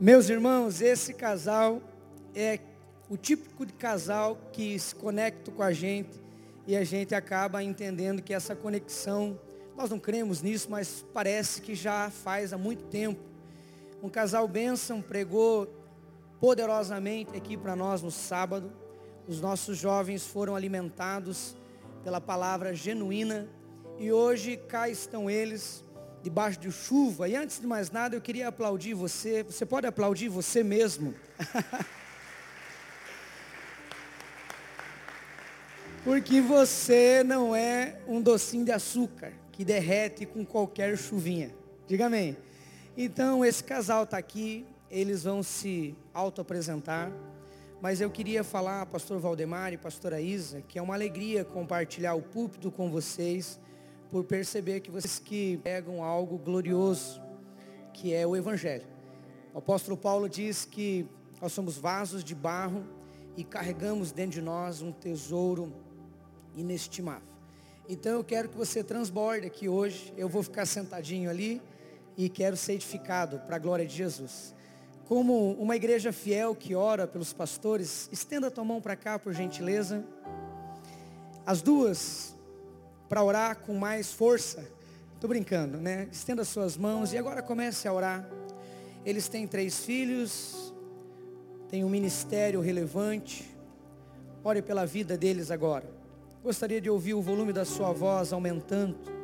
Meus irmãos, esse casal é o típico de casal que se conecta com a gente e a gente acaba entendendo que essa conexão, nós não cremos nisso, mas parece que já faz há muito tempo. Um casal bênção pregou poderosamente aqui para nós no sábado. Os nossos jovens foram alimentados pela palavra genuína e hoje cá estão eles debaixo de chuva. E antes de mais nada, eu queria aplaudir você. Você pode aplaudir você mesmo? Porque você não é um docinho de açúcar que derrete com qualquer chuvinha. Diga amém. Então, esse casal está aqui, eles vão se auto-apresentar. Mas eu queria falar, pastor Valdemar e pastora Isa, que é uma alegria compartilhar o púlpito com vocês, por perceber que vocês que pegam algo glorioso, que é o Evangelho. O apóstolo Paulo diz que nós somos vasos de barro e carregamos dentro de nós um tesouro inestimável. Então eu quero que você transborde aqui hoje. Eu vou ficar sentadinho ali e quero ser edificado para a glória de Jesus. Como uma igreja fiel que ora pelos pastores, estenda a tua mão para cá, por gentileza. As duas, para orar com mais força. Estou brincando, né? Estenda as suas mãos e agora comece a orar. Eles têm três filhos, têm um ministério relevante. Ore pela vida deles agora. Gostaria de ouvir o volume da sua voz aumentando.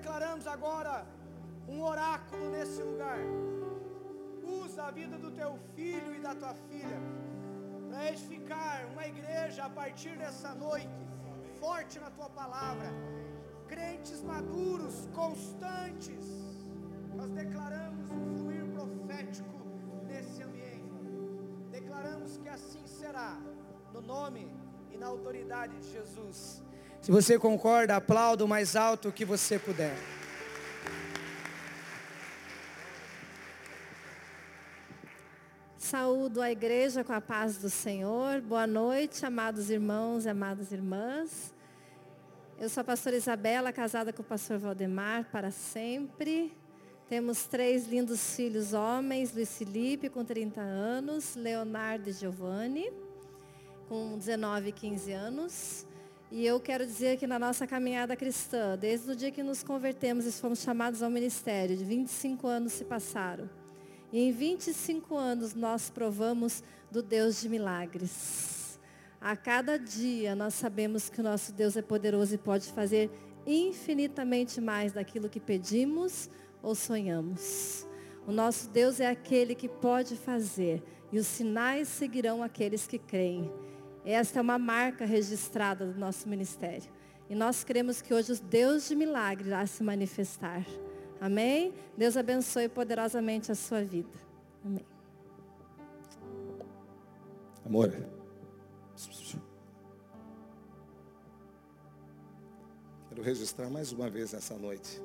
Declaramos agora um oráculo nesse lugar. Usa a vida do teu filho e da tua filha para edificar uma igreja a partir dessa noite, forte na tua palavra, crentes maduros, constantes. Nós declaramos assim será, no nome e na autoridade de Jesus. Se você concorda, aplauda o mais alto que você puder. Saúdo a igreja com a paz do Senhor. Boa noite, amados irmãos e amadas irmãs. Eu sou a pastora Isabela, casada com o pastor Valdemar para sempre. Temos três lindos filhos homens, Luiz Felipe com 30 anos, Leonardo e Giovanni com 19 e 15 anos. E eu quero dizer que na nossa caminhada cristã, desde o dia que nos convertemos e fomos chamados ao ministério, de 25 anos se passaram. E em 25 anos nós provamos do Deus de milagres. A cada dia nós sabemos que o nosso Deus é poderoso e pode fazer infinitamente mais daquilo que pedimos ou sonhamos. O nosso Deus é aquele que pode fazer, e os sinais seguirão aqueles que creem. Esta é uma marca registrada do nosso ministério. E nós cremos que hoje o Deus de milagre irá se manifestar. Amém? Deus abençoe poderosamente a sua vida. Amém. Amor. Quero registrar mais uma vez nessa noite.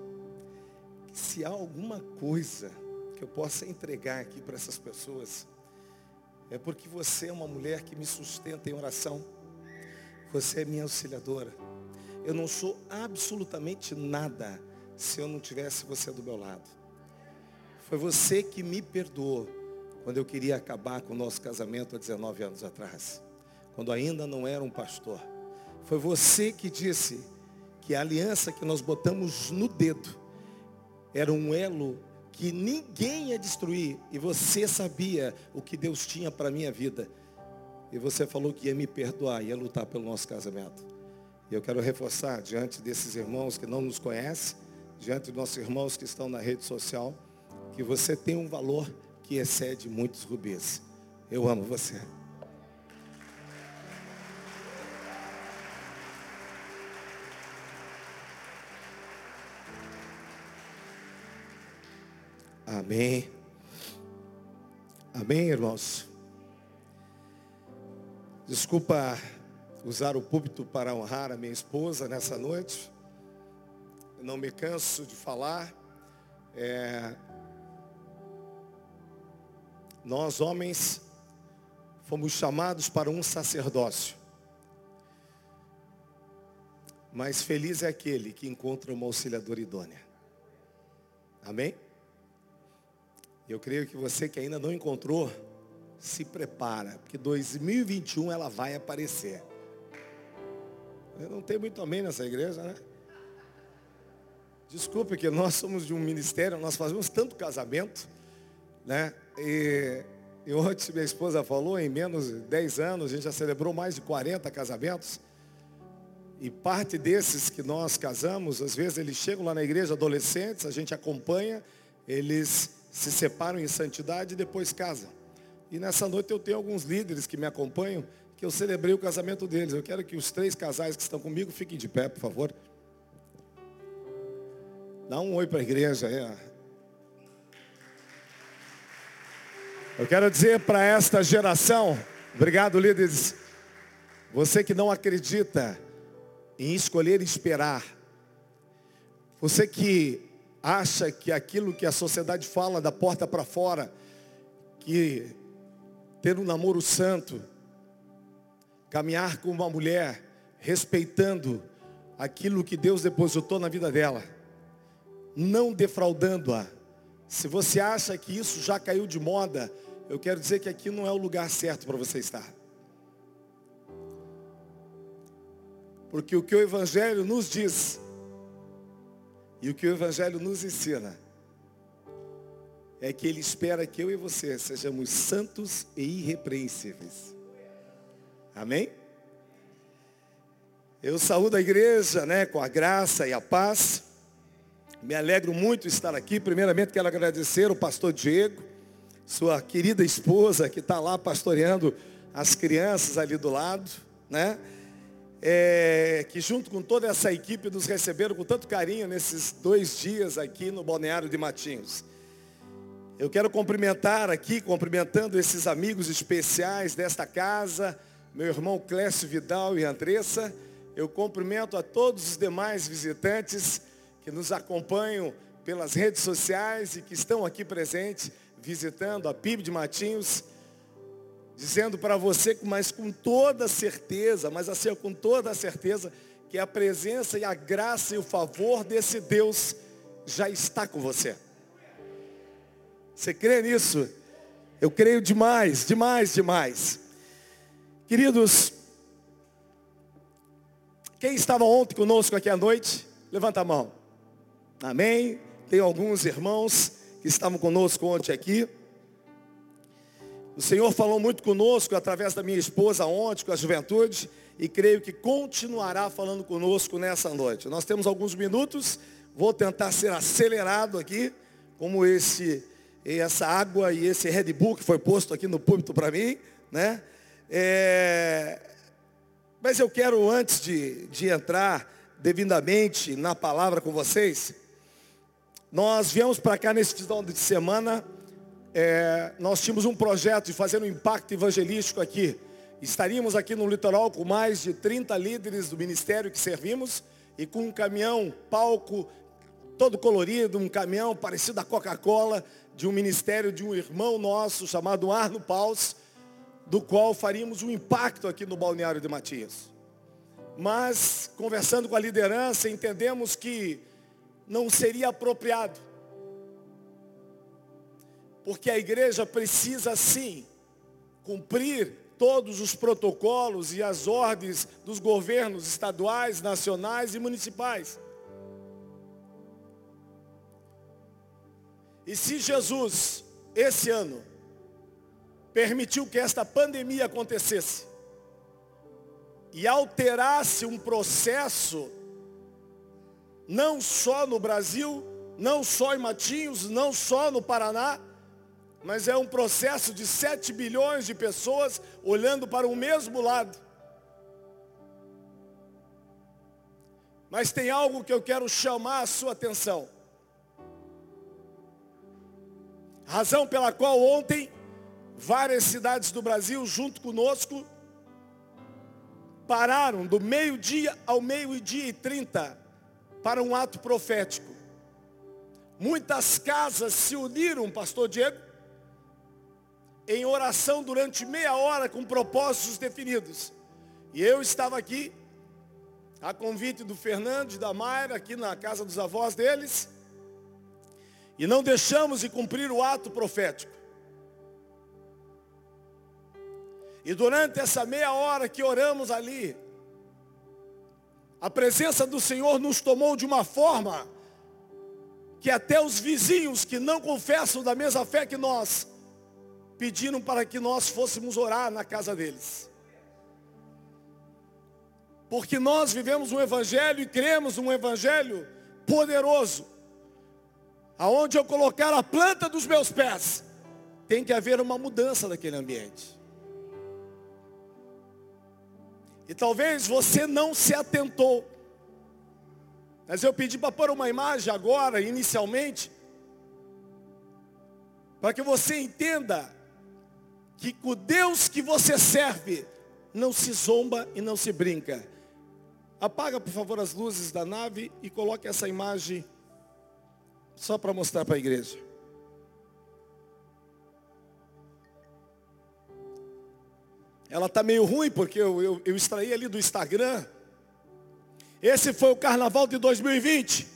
Se há alguma coisa que eu possa entregar aqui para essas pessoas, é porque você é uma mulher que me sustenta em oração. Você é minha auxiliadora. Eu não sou absolutamente nada se eu não tivesse você do meu lado. Foi você que me perdoou quando eu queria acabar com o nosso casamento há 19 anos atrás. Quando ainda não era um pastor. Foi você que disse que a aliança que nós botamos no dedo era um elo que ninguém ia destruir. E você sabia o que Deus tinha para a minha vida. E você falou que ia me perdoar, ia lutar pelo nosso casamento. E eu quero reforçar diante desses irmãos que não nos conhecem, diante dos nossos irmãos que estão na rede social, que você tem um valor que excede muitos rubis. Eu amo você. Amém. Amém, irmãos. Desculpa usar o púlpito para honrar a minha esposa nessa noite. não me canso de falar. É... Nós, homens, fomos chamados para um sacerdócio. Mas feliz é aquele que encontra uma auxiliadora idônea. Amém? Eu creio que você que ainda não encontrou, se prepara, porque 2021 ela vai aparecer. Eu não tem muito amém nessa igreja, né? Desculpe que nós somos de um ministério, nós fazemos tanto casamento, né? E, e ontem minha esposa falou, em menos de 10 anos, a gente já celebrou mais de 40 casamentos. E parte desses que nós casamos, às vezes eles chegam lá na igreja adolescentes, a gente acompanha, eles se separam em santidade e depois casam. E nessa noite eu tenho alguns líderes que me acompanham, que eu celebrei o casamento deles. Eu quero que os três casais que estão comigo fiquem de pé, por favor. Dá um oi para a igreja aí. Eu quero dizer para esta geração, obrigado líderes, você que não acredita em escolher esperar, você que acha que aquilo que a sociedade fala da porta para fora, que ter um namoro santo, caminhar com uma mulher, respeitando aquilo que Deus depositou na vida dela, não defraudando-a. Se você acha que isso já caiu de moda, eu quero dizer que aqui não é o lugar certo para você estar. Porque o que o Evangelho nos diz e o que o Evangelho nos ensina é que Ele espera que eu e você sejamos santos e irrepreensíveis. Amém? Eu saúdo a igreja né, com a graça e a paz. Me alegro muito estar aqui. Primeiramente quero agradecer o pastor Diego, sua querida esposa que está lá pastoreando as crianças ali do lado, né? É, que junto com toda essa equipe nos receberam com tanto carinho nesses dois dias aqui no Balneário de Matinhos. Eu quero cumprimentar aqui, cumprimentando esses amigos especiais desta casa, meu irmão Clécio Vidal e Andressa. Eu cumprimento a todos os demais visitantes que nos acompanham pelas redes sociais e que estão aqui presentes, visitando a PIB de Matinhos dizendo para você, mas com toda certeza, mas assim, com toda certeza, que a presença e a graça e o favor desse Deus já está com você. Você crê nisso? Eu creio demais, demais, demais. Queridos, quem estava ontem conosco aqui à noite? Levanta a mão. Amém? Tem alguns irmãos que estavam conosco ontem aqui. O Senhor falou muito conosco através da minha esposa ontem, com a juventude, e creio que continuará falando conosco nessa noite. Nós temos alguns minutos, vou tentar ser acelerado aqui, como esse, essa água e esse Red Bull que foi posto aqui no púlpito para mim, né? É... Mas eu quero, antes de, de entrar devidamente na palavra com vocês, nós viemos para cá nesse final de semana é, nós tínhamos um projeto de fazer um impacto evangelístico aqui. Estaríamos aqui no litoral com mais de 30 líderes do ministério que servimos e com um caminhão, palco, todo colorido, um caminhão parecido a Coca-Cola, de um ministério de um irmão nosso chamado Arno Paus, do qual faríamos um impacto aqui no balneário de Matias. Mas, conversando com a liderança, entendemos que não seria apropriado porque a igreja precisa sim cumprir todos os protocolos e as ordens dos governos estaduais, nacionais e municipais. E se Jesus, esse ano, permitiu que esta pandemia acontecesse e alterasse um processo, não só no Brasil, não só em Matinhos, não só no Paraná, mas é um processo de 7 bilhões de pessoas olhando para o mesmo lado. Mas tem algo que eu quero chamar a sua atenção. Razão pela qual ontem várias cidades do Brasil, junto conosco, pararam do meio-dia ao meio-dia e trinta para um ato profético. Muitas casas se uniram, pastor Diego, em oração durante meia hora com propósitos definidos. E eu estava aqui, a convite do Fernando e da Mayra, aqui na casa dos avós deles, e não deixamos de cumprir o ato profético. E durante essa meia hora que oramos ali, a presença do Senhor nos tomou de uma forma que até os vizinhos que não confessam da mesma fé que nós, pediram para que nós fôssemos orar na casa deles. Porque nós vivemos um evangelho e cremos um evangelho poderoso. Aonde eu colocar a planta dos meus pés, tem que haver uma mudança daquele ambiente. E talvez você não se atentou. Mas eu pedi para pôr uma imagem agora, inicialmente, para que você entenda que o Deus que você serve não se zomba e não se brinca. Apaga, por favor, as luzes da nave e coloque essa imagem só para mostrar para a igreja. Ela está meio ruim porque eu, eu, eu extraí ali do Instagram. Esse foi o carnaval de 2020.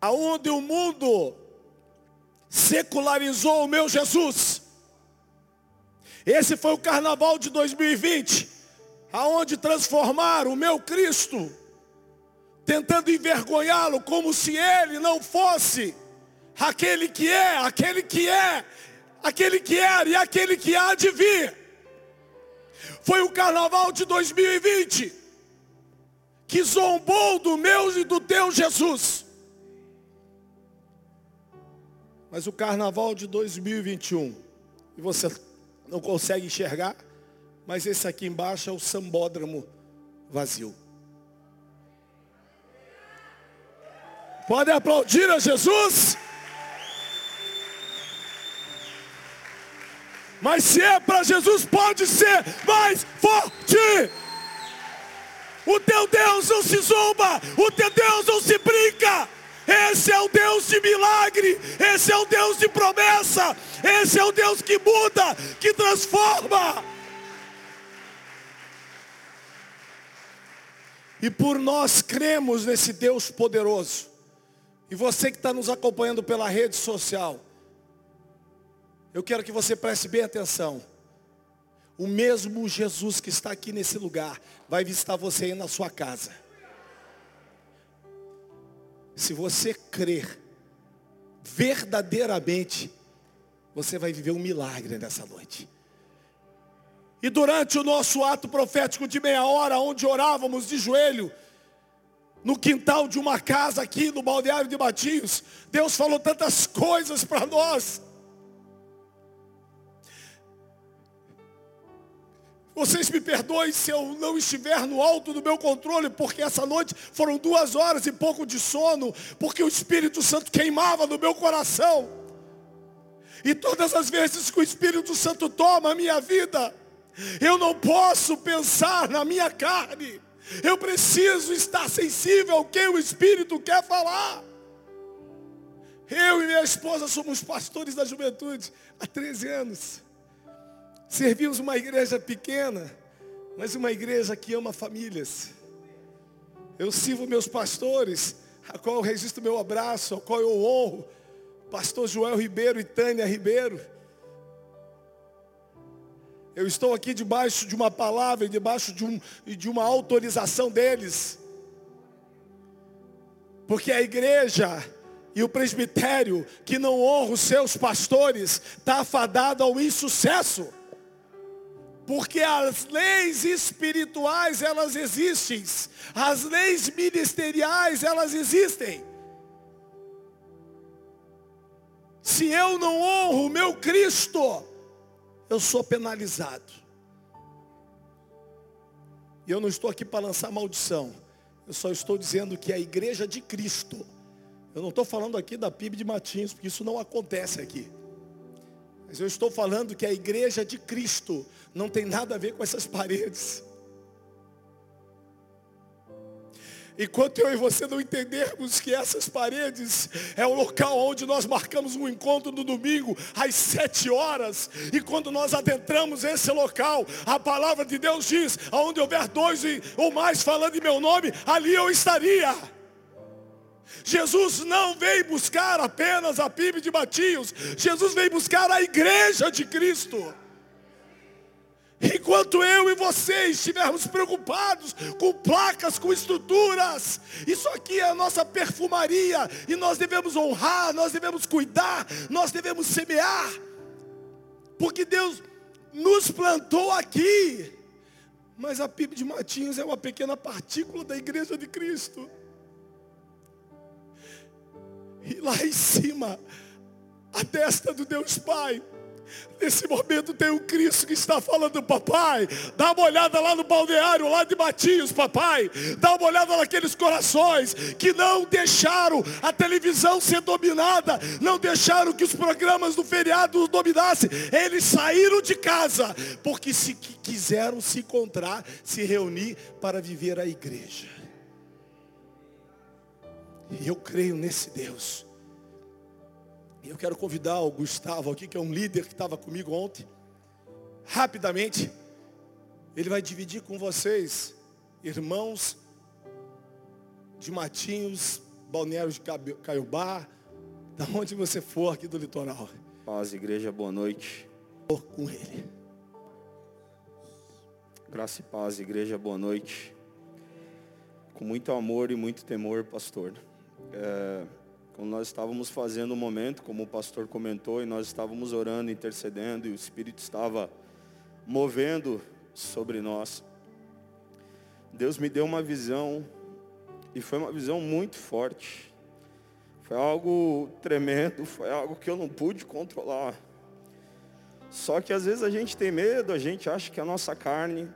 Aonde o mundo secularizou o meu Jesus. Esse foi o carnaval de 2020, aonde transformaram o meu Cristo, tentando envergonhá-lo como se ele não fosse aquele que é, aquele que é, aquele que era e aquele que há de vir. Foi o carnaval de 2020 que zombou do meu e do teu Jesus. Mas o carnaval de 2021, e você não consegue enxergar, mas esse aqui embaixo é o sambódromo vazio. Pode aplaudir a Jesus? Mas se é para Jesus, pode ser mais forte. O teu Deus não se zomba, o teu Deus não se brinca. Esse é o Deus de milagre, esse é o Deus de promessa, esse é o Deus que muda, que transforma. E por nós cremos nesse Deus poderoso, e você que está nos acompanhando pela rede social, eu quero que você preste bem atenção. O mesmo Jesus que está aqui nesse lugar vai visitar você aí na sua casa. Se você crer verdadeiramente, você vai viver um milagre nessa noite. E durante o nosso ato profético de meia hora, onde orávamos de joelho, no quintal de uma casa aqui no balneário de Matinhos, Deus falou tantas coisas para nós. Vocês me perdoem se eu não estiver no alto do meu controle, porque essa noite foram duas horas e pouco de sono, porque o Espírito Santo queimava no meu coração. E todas as vezes que o Espírito Santo toma a minha vida, eu não posso pensar na minha carne. Eu preciso estar sensível ao que o Espírito quer falar. Eu e minha esposa somos pastores da juventude há 13 anos. Servimos uma igreja pequena, mas uma igreja que ama famílias. Eu sirvo meus pastores, a qual eu registro meu abraço, a qual eu honro, pastor Joel Ribeiro e Tânia Ribeiro. Eu estou aqui debaixo de uma palavra e debaixo de, um, de uma autorização deles. Porque a igreja e o presbitério que não honra os seus pastores está afadado ao insucesso. Porque as leis espirituais, elas existem. As leis ministeriais, elas existem. se eu não honro o meu Cristo, eu sou penalizado. E eu não estou aqui para lançar maldição. Eu só estou dizendo que a igreja de Cristo, eu não estou falando aqui da PIB de Matins, porque isso não acontece aqui. Mas eu estou falando que a igreja de Cristo não tem nada a ver com essas paredes. Enquanto eu e você não entendermos que essas paredes é o local onde nós marcamos um encontro no domingo às sete horas, e quando nós adentramos esse local, a palavra de Deus diz, aonde houver dois ou mais falando em meu nome, ali eu estaria. Jesus não veio buscar apenas a PIB de Matios, Jesus veio buscar a igreja de Cristo. Enquanto eu e você estivermos preocupados com placas, com estruturas, isso aqui é a nossa perfumaria, e nós devemos honrar, nós devemos cuidar, nós devemos semear, porque Deus nos plantou aqui, mas a PIB de Matinhos é uma pequena partícula da igreja de Cristo. E lá em cima, a testa do Deus Pai Nesse momento tem um Cristo que está falando, papai, dá uma olhada lá no balneário, lá de Matias, papai. Dá uma olhada naqueles corações que não deixaram a televisão ser dominada, não deixaram que os programas do feriado os dominassem. Eles saíram de casa, porque se quiseram se encontrar, se reunir para viver a igreja. E eu creio nesse Deus eu quero convidar o Gustavo aqui, que é um líder que estava comigo ontem. Rapidamente, ele vai dividir com vocês, irmãos de Matinhos, Balneário de Caiobá, da onde você for aqui do litoral. Paz, igreja, boa noite. Com ele. Graça e paz, igreja, boa noite. Com muito amor e muito temor, pastor. É quando nós estávamos fazendo o um momento, como o pastor comentou, e nós estávamos orando, intercedendo, e o Espírito estava movendo sobre nós. Deus me deu uma visão, e foi uma visão muito forte. Foi algo tremendo, foi algo que eu não pude controlar. Só que às vezes a gente tem medo, a gente acha que a nossa carne,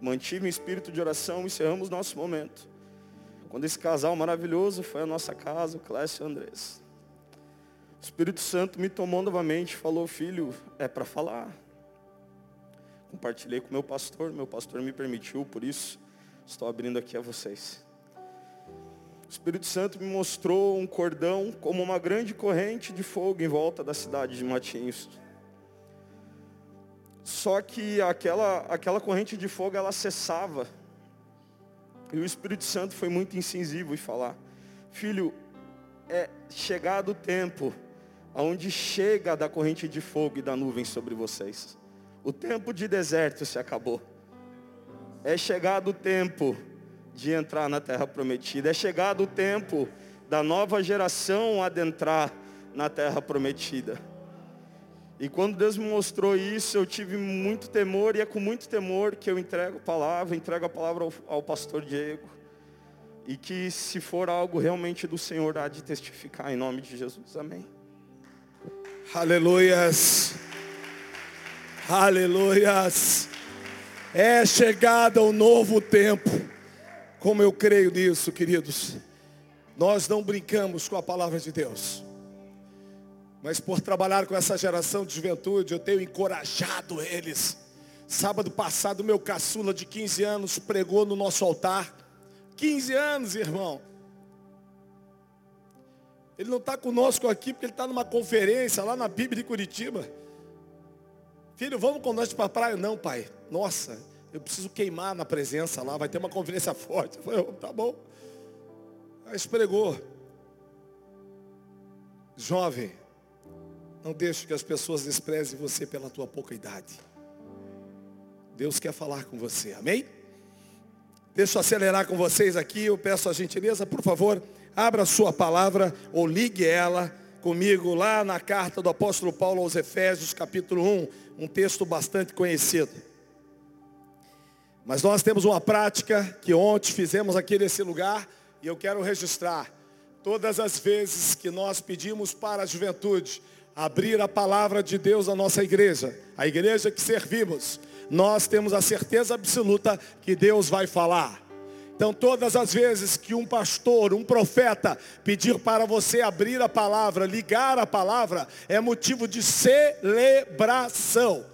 mantive um espírito de oração, encerramos nosso momento. Quando esse casal maravilhoso foi à nossa casa, o Clécio e o Andrés. O Espírito Santo me tomou novamente e falou, filho, é para falar. Compartilhei com meu pastor, meu pastor me permitiu, por isso estou abrindo aqui a vocês. O Espírito Santo me mostrou um cordão como uma grande corrente de fogo em volta da cidade de Matinhos. Só que aquela, aquela corrente de fogo ela cessava e o Espírito Santo foi muito incisivo em falar: Filho, é chegado o tempo onde chega da corrente de fogo e da nuvem sobre vocês. O tempo de deserto se acabou. É chegado o tempo de entrar na terra prometida. É chegado o tempo da nova geração adentrar na terra prometida. E quando Deus me mostrou isso, eu tive muito temor, e é com muito temor que eu entrego a palavra, entrego a palavra ao, ao pastor Diego. E que se for algo realmente do Senhor, há de testificar em nome de Jesus. Amém. Aleluias. Aleluias. É chegada o novo tempo. Como eu creio nisso, queridos. Nós não brincamos com a palavra de Deus. Mas por trabalhar com essa geração de juventude, eu tenho encorajado eles. Sábado passado, meu caçula de 15 anos pregou no nosso altar. 15 anos, irmão. Ele não está conosco aqui porque ele está numa conferência lá na Bíblia de Curitiba. Filho, vamos nós para a praia? Não, pai. Nossa, eu preciso queimar na presença lá, vai ter uma conferência forte. Eu falei, oh, tá bom. Mas pregou. Jovem, não deixe que as pessoas desprezem você pela tua pouca idade. Deus quer falar com você, amém? Deixa eu acelerar com vocês aqui, eu peço a gentileza, por favor, abra sua palavra ou ligue ela comigo lá na carta do apóstolo Paulo aos Efésios, capítulo 1, um texto bastante conhecido. Mas nós temos uma prática que ontem fizemos aqui nesse lugar e eu quero registrar. Todas as vezes que nós pedimos para a juventude abrir a palavra de Deus na nossa igreja, a igreja que servimos, nós temos a certeza absoluta que Deus vai falar. Então, todas as vezes que um pastor, um profeta pedir para você abrir a palavra, ligar a palavra, é motivo de celebração.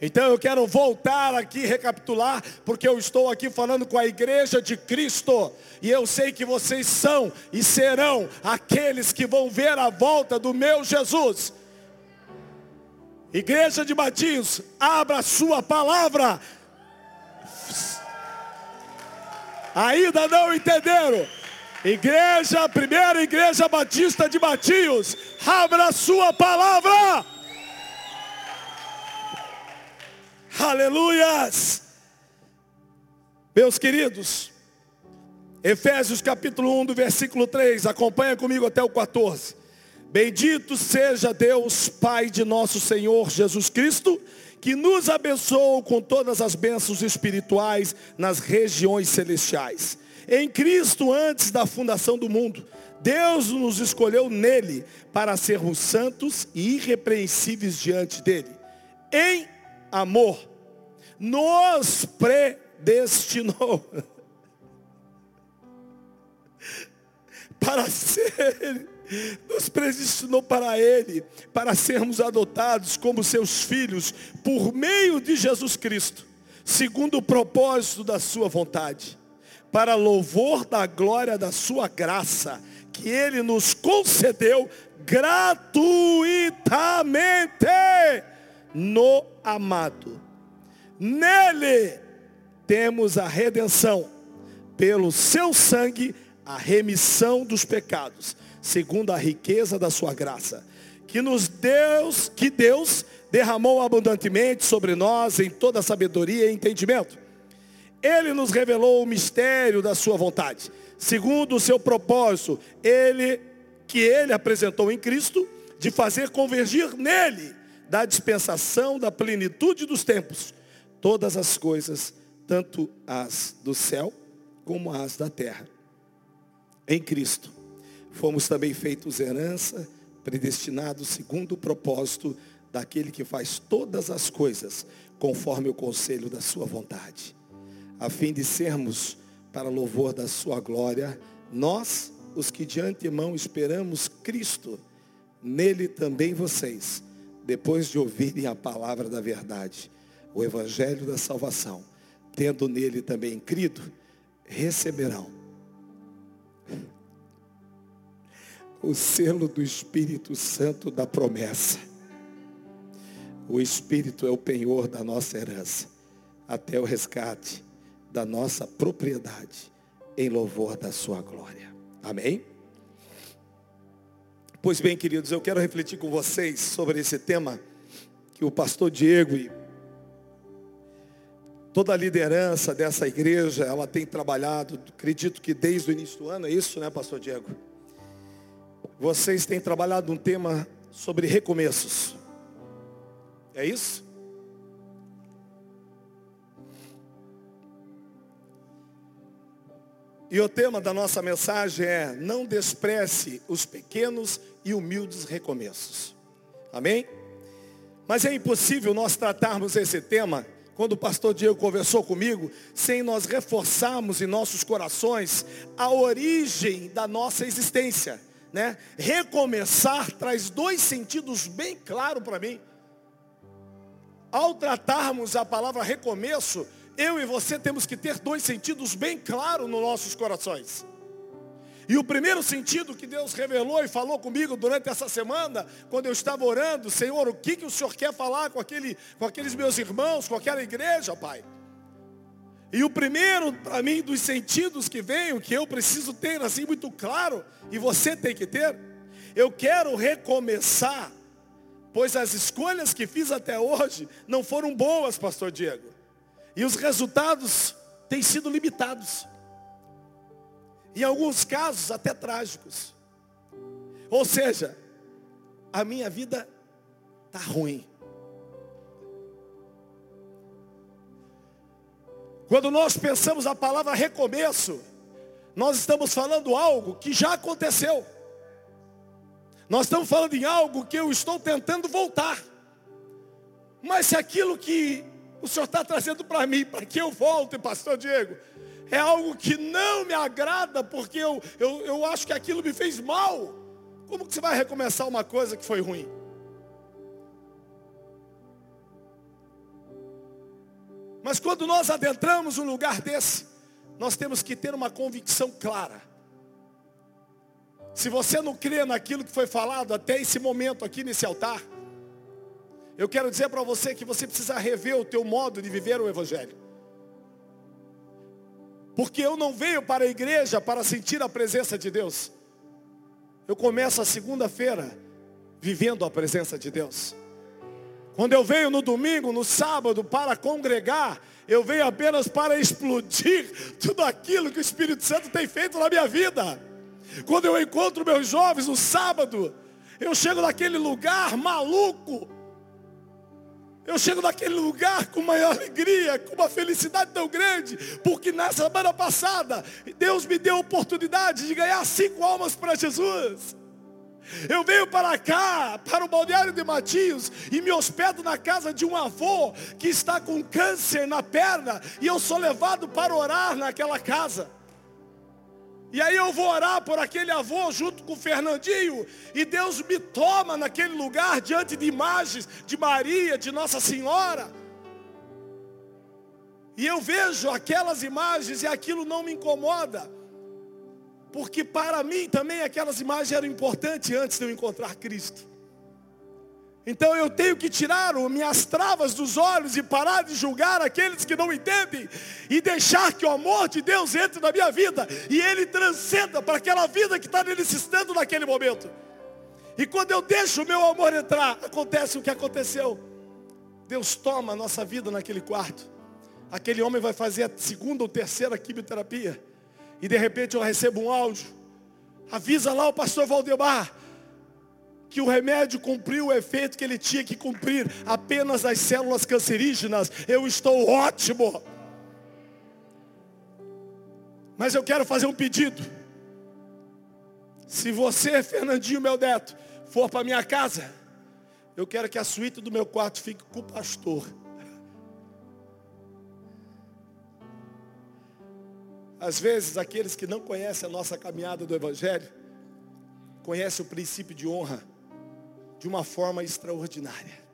Então eu quero voltar aqui recapitular, porque eu estou aqui falando com a igreja de Cristo, e eu sei que vocês são e serão aqueles que vão ver a volta do meu Jesus. Igreja de Matinhos, abra sua palavra. Ainda não entenderam? Igreja, primeira igreja batista de Matinhos, abra sua palavra. Aleluias! Meus queridos, Efésios capítulo 1, do versículo 3, acompanha comigo até o 14. Bendito seja Deus, Pai de nosso Senhor Jesus Cristo, que nos abençoou com todas as bênçãos espirituais nas regiões celestiais. Em Cristo, antes da fundação do mundo, Deus nos escolheu nele para sermos santos e irrepreensíveis diante dele. Em amor, nos predestinou para ser, nos predestinou para Ele, para sermos adotados como seus filhos por meio de Jesus Cristo, segundo o propósito da Sua vontade, para louvor da glória da Sua graça, que Ele nos concedeu gratuitamente no amado. Nele temos a redenção, pelo seu sangue, a remissão dos pecados, segundo a riqueza da sua graça, que nos Deus, que Deus derramou abundantemente sobre nós em toda sabedoria e entendimento. Ele nos revelou o mistério da sua vontade, segundo o seu propósito, ele que ele apresentou em Cristo, de fazer convergir nele da dispensação da plenitude dos tempos, todas as coisas, tanto as do céu como as da terra. Em Cristo, fomos também feitos herança, predestinados segundo o propósito daquele que faz todas as coisas conforme o conselho da sua vontade, a fim de sermos, para louvor da sua glória, nós, os que de antemão esperamos Cristo, nele também vocês, depois de ouvirem a palavra da verdade, o evangelho da salvação, tendo nele também crido, receberão o selo do Espírito Santo da promessa. O Espírito é o penhor da nossa herança, até o resgate da nossa propriedade, em louvor da sua glória. Amém? Pois bem, queridos, eu quero refletir com vocês sobre esse tema que o pastor Diego e toda a liderança dessa igreja, ela tem trabalhado, acredito que desde o início do ano, é isso, né, pastor Diego? Vocês têm trabalhado um tema sobre recomeços. É isso? E o tema da nossa mensagem é: não despreze os pequenos e humildes recomeços. Amém? Mas é impossível nós tratarmos esse tema, quando o pastor Diego conversou comigo, sem nós reforçarmos em nossos corações a origem da nossa existência. Né? Recomeçar traz dois sentidos bem claros para mim. Ao tratarmos a palavra recomeço, eu e você temos que ter dois sentidos bem claros nos nossos corações. E o primeiro sentido que Deus revelou e falou comigo durante essa semana, quando eu estava orando, Senhor, o que, que o Senhor quer falar com, aquele, com aqueles meus irmãos, com aquela igreja, Pai? E o primeiro, para mim, dos sentidos que veio, que eu preciso ter assim muito claro, e você tem que ter, eu quero recomeçar, pois as escolhas que fiz até hoje não foram boas, pastor Diego. E os resultados têm sido limitados. Em alguns casos até trágicos. Ou seja, a minha vida está ruim. Quando nós pensamos a palavra recomeço, nós estamos falando algo que já aconteceu. Nós estamos falando em algo que eu estou tentando voltar. Mas se aquilo que o Senhor está trazendo para mim, para que eu volte, pastor Diego, é algo que não me agrada, porque eu, eu, eu acho que aquilo me fez mal. Como que você vai recomeçar uma coisa que foi ruim? Mas quando nós adentramos um lugar desse, nós temos que ter uma convicção clara. Se você não crê naquilo que foi falado até esse momento aqui nesse altar, eu quero dizer para você que você precisa rever o teu modo de viver o Evangelho. Porque eu não venho para a igreja para sentir a presença de Deus. Eu começo a segunda-feira vivendo a presença de Deus. Quando eu venho no domingo, no sábado, para congregar, eu venho apenas para explodir tudo aquilo que o Espírito Santo tem feito na minha vida. Quando eu encontro meus jovens no sábado, eu chego naquele lugar maluco, eu chego naquele lugar com uma alegria, com uma felicidade tão grande, porque na semana passada Deus me deu a oportunidade de ganhar cinco almas para Jesus. Eu venho para cá, para o balneário de Matios, e me hospedo na casa de um avô que está com câncer na perna, e eu sou levado para orar naquela casa. E aí eu vou orar por aquele avô junto com o Fernandinho. E Deus me toma naquele lugar diante de imagens de Maria, de Nossa Senhora. E eu vejo aquelas imagens e aquilo não me incomoda. Porque para mim também aquelas imagens eram importantes antes de eu encontrar Cristo. Então eu tenho que tirar minhas travas dos olhos e parar de julgar aqueles que não entendem e deixar que o amor de Deus entre na minha vida e ele transcenda para aquela vida que está necessitando naquele momento. E quando eu deixo o meu amor entrar, acontece o que aconteceu. Deus toma a nossa vida naquele quarto. Aquele homem vai fazer a segunda ou terceira quimioterapia. E de repente eu recebo um áudio. Avisa lá o pastor Valdemar que o remédio cumpriu o efeito que ele tinha que cumprir, apenas as células cancerígenas, eu estou ótimo. Mas eu quero fazer um pedido. Se você, Fernandinho, meu neto, for para minha casa, eu quero que a suíte do meu quarto fique com o pastor. Às vezes, aqueles que não conhecem a nossa caminhada do Evangelho, conhecem o princípio de honra de uma forma extraordinária.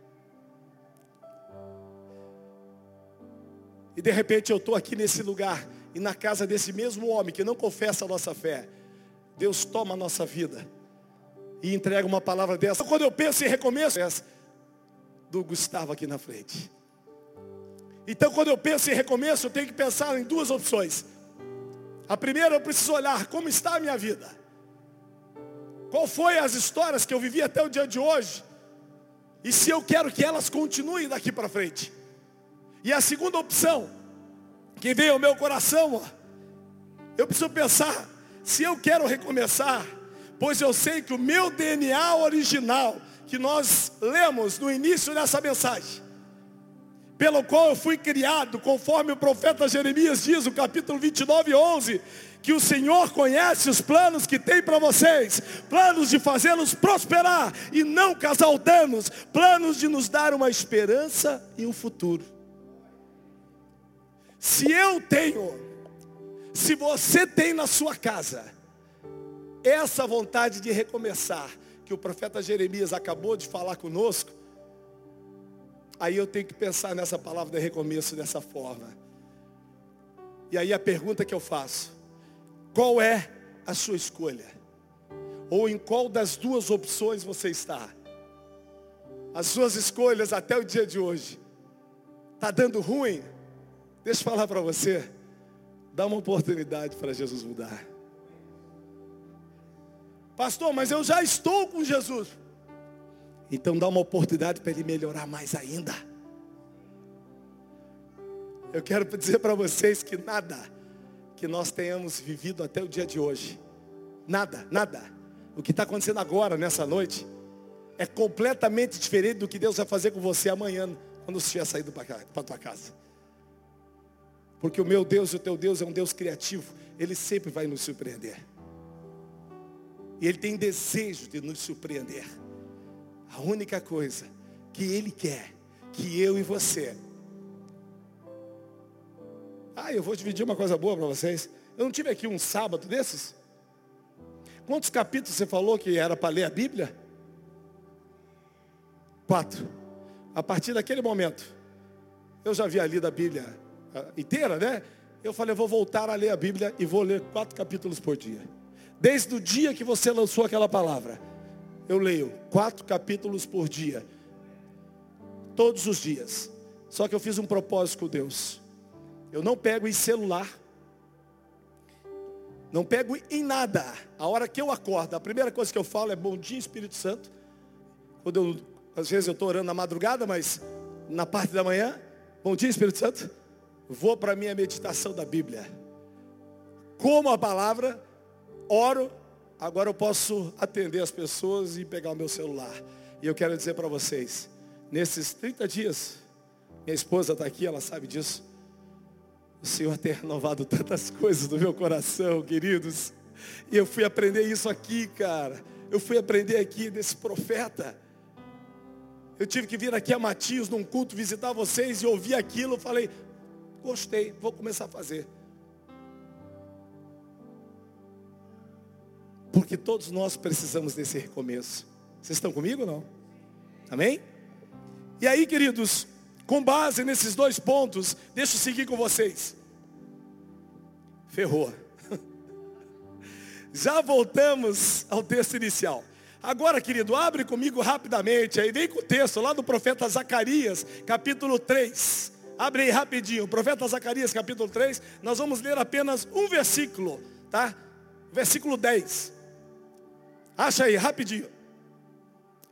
E de repente eu estou aqui nesse lugar e na casa desse mesmo homem que não confessa a nossa fé. Deus toma a nossa vida e entrega uma palavra dessa. Quando eu penso em recomeço, essa do Gustavo aqui na frente. Então quando eu penso em recomeço, eu tenho que pensar em duas opções. A primeira, eu preciso olhar como está a minha vida. Qual foi as histórias que eu vivi até o dia de hoje? E se eu quero que elas continuem daqui para frente? E a segunda opção, que veio ao meu coração, ó, eu preciso pensar, se eu quero recomeçar, pois eu sei que o meu DNA original, que nós lemos no início dessa mensagem, pelo qual eu fui criado, conforme o profeta Jeremias diz, no capítulo 29, 11, que o Senhor conhece os planos que tem para vocês, planos de fazê-los prosperar e não causar danos, planos de nos dar uma esperança e um futuro. Se eu tenho, se você tem na sua casa essa vontade de recomeçar, que o profeta Jeremias acabou de falar conosco, aí eu tenho que pensar nessa palavra de recomeço dessa forma. E aí a pergunta que eu faço, qual é a sua escolha? Ou em qual das duas opções você está? As suas escolhas até o dia de hoje. Está dando ruim? Deixa eu falar para você. Dá uma oportunidade para Jesus mudar. Pastor, mas eu já estou com Jesus. Então dá uma oportunidade para ele melhorar mais ainda. Eu quero dizer para vocês que nada que nós tenhamos vivido até o dia de hoje. Nada, nada. O que está acontecendo agora, nessa noite, é completamente diferente do que Deus vai fazer com você amanhã, quando você estiver saído para a tua casa. Porque o meu Deus e o teu Deus é um Deus criativo. Ele sempre vai nos surpreender. E Ele tem desejo de nos surpreender. A única coisa que Ele quer que eu e você. Ah, eu vou dividir uma coisa boa para vocês. Eu não tive aqui um sábado desses? Quantos capítulos você falou que era para ler a Bíblia? Quatro. A partir daquele momento, eu já havia lido a Bíblia ah, inteira, né? Eu falei, eu vou voltar a ler a Bíblia e vou ler quatro capítulos por dia. Desde o dia que você lançou aquela palavra, eu leio quatro capítulos por dia. Todos os dias. Só que eu fiz um propósito com Deus. Eu não pego em celular. Não pego em nada. A hora que eu acordo, a primeira coisa que eu falo é bom dia, Espírito Santo. Quando eu, às vezes eu estou orando na madrugada, mas na parte da manhã, bom dia, Espírito Santo. Vou para a minha meditação da Bíblia. Como a palavra, oro, agora eu posso atender as pessoas e pegar o meu celular. E eu quero dizer para vocês, nesses 30 dias, minha esposa está aqui, ela sabe disso. O Senhor tem renovado tantas coisas no meu coração, queridos. E eu fui aprender isso aqui, cara. Eu fui aprender aqui desse profeta. Eu tive que vir aqui a Matias num culto visitar vocês e ouvir aquilo. Falei, gostei, vou começar a fazer. Porque todos nós precisamos desse recomeço. Vocês estão comigo ou não? Amém? E aí, queridos, com base nesses dois pontos, deixa eu seguir com vocês. Ferrou. Já voltamos ao texto inicial. Agora, querido, abre comigo rapidamente, aí vem com o texto lá do profeta Zacarias, capítulo 3. Abre aí rapidinho, profeta Zacarias, capítulo 3. Nós vamos ler apenas um versículo, tá? Versículo 10. Acha aí, rapidinho.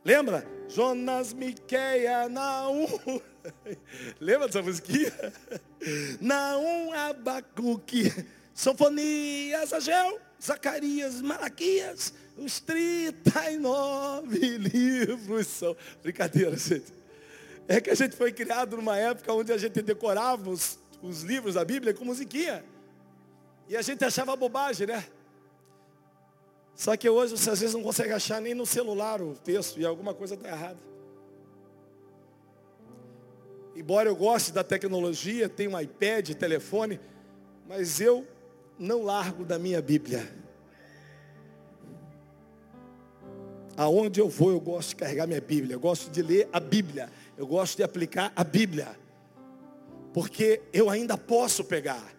Lembra? Jonas, Miqueia, Naum. Lembra dessa musiquinha? Naum, Abacuque, Sofonias, Ageu, Zacarias, Malaquias. Os 39 livros são. Brincadeira, gente. É que a gente foi criado numa época onde a gente decorava os, os livros da Bíblia com musiquinha. E a gente achava bobagem, né? Só que hoje você às vezes não consegue achar nem no celular o texto e alguma coisa está errada. Embora eu goste da tecnologia, tenho um iPad, telefone, mas eu não largo da minha Bíblia. Aonde eu vou, eu gosto de carregar minha Bíblia, eu gosto de ler a Bíblia, eu gosto de aplicar a Bíblia, porque eu ainda posso pegar.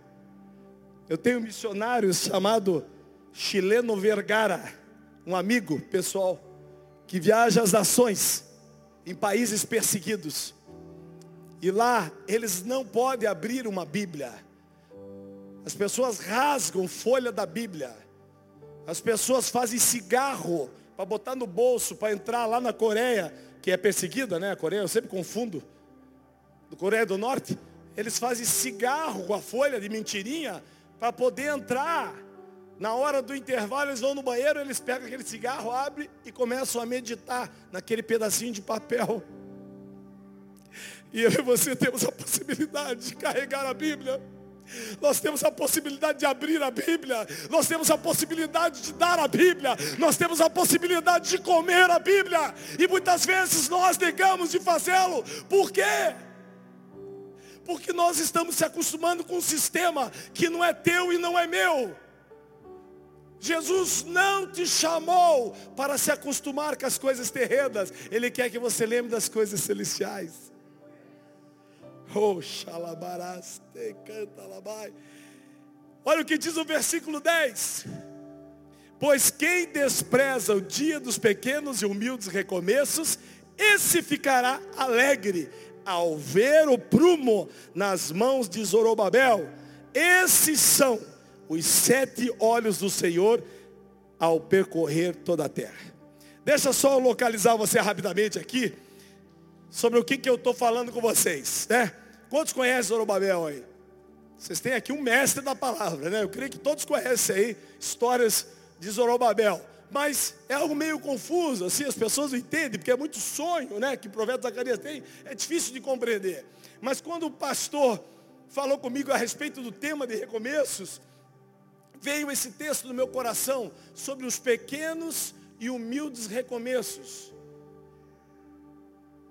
Eu tenho um missionário chamado Chileno Vergara, um amigo pessoal, que viaja às nações, em países perseguidos. E lá eles não podem abrir uma Bíblia. As pessoas rasgam folha da Bíblia. As pessoas fazem cigarro para botar no bolso, para entrar lá na Coreia, que é perseguida, né? A Coreia, eu sempre confundo. Do Coreia do Norte, eles fazem cigarro com a folha de mentirinha para poder entrar na hora do intervalo, eles vão no banheiro, eles pegam aquele cigarro, abrem e começam a meditar naquele pedacinho de papel. E eu e você temos a possibilidade de carregar a Bíblia. Nós temos a possibilidade de abrir a Bíblia. Nós temos a possibilidade de dar a Bíblia. Nós temos a possibilidade de comer a Bíblia. E muitas vezes nós negamos de fazê-lo. Por quê? Porque nós estamos se acostumando com um sistema que não é teu e não é meu. Jesus não te chamou para se acostumar com as coisas terrenas. Ele quer que você lembre das coisas celestiais. Oh. Olha o que diz o versículo 10. Pois quem despreza o dia dos pequenos e humildes recomeços, esse ficará alegre ao ver o prumo nas mãos de Zorobabel. Esses são os sete olhos do Senhor ao percorrer toda a terra. Deixa só eu localizar você rapidamente aqui sobre o que, que eu estou falando com vocês. Né? Quantos conhecem Zorobabel aí? Vocês têm aqui um mestre da palavra, né? Eu creio que todos conhecem aí histórias de Zorobabel. Mas é algo meio confuso, assim, as pessoas não entendem, porque é muito sonho, né? Que o profeta Zacarias tem, é difícil de compreender. Mas quando o pastor falou comigo a respeito do tema de recomeços, veio esse texto no meu coração sobre os pequenos e humildes recomeços.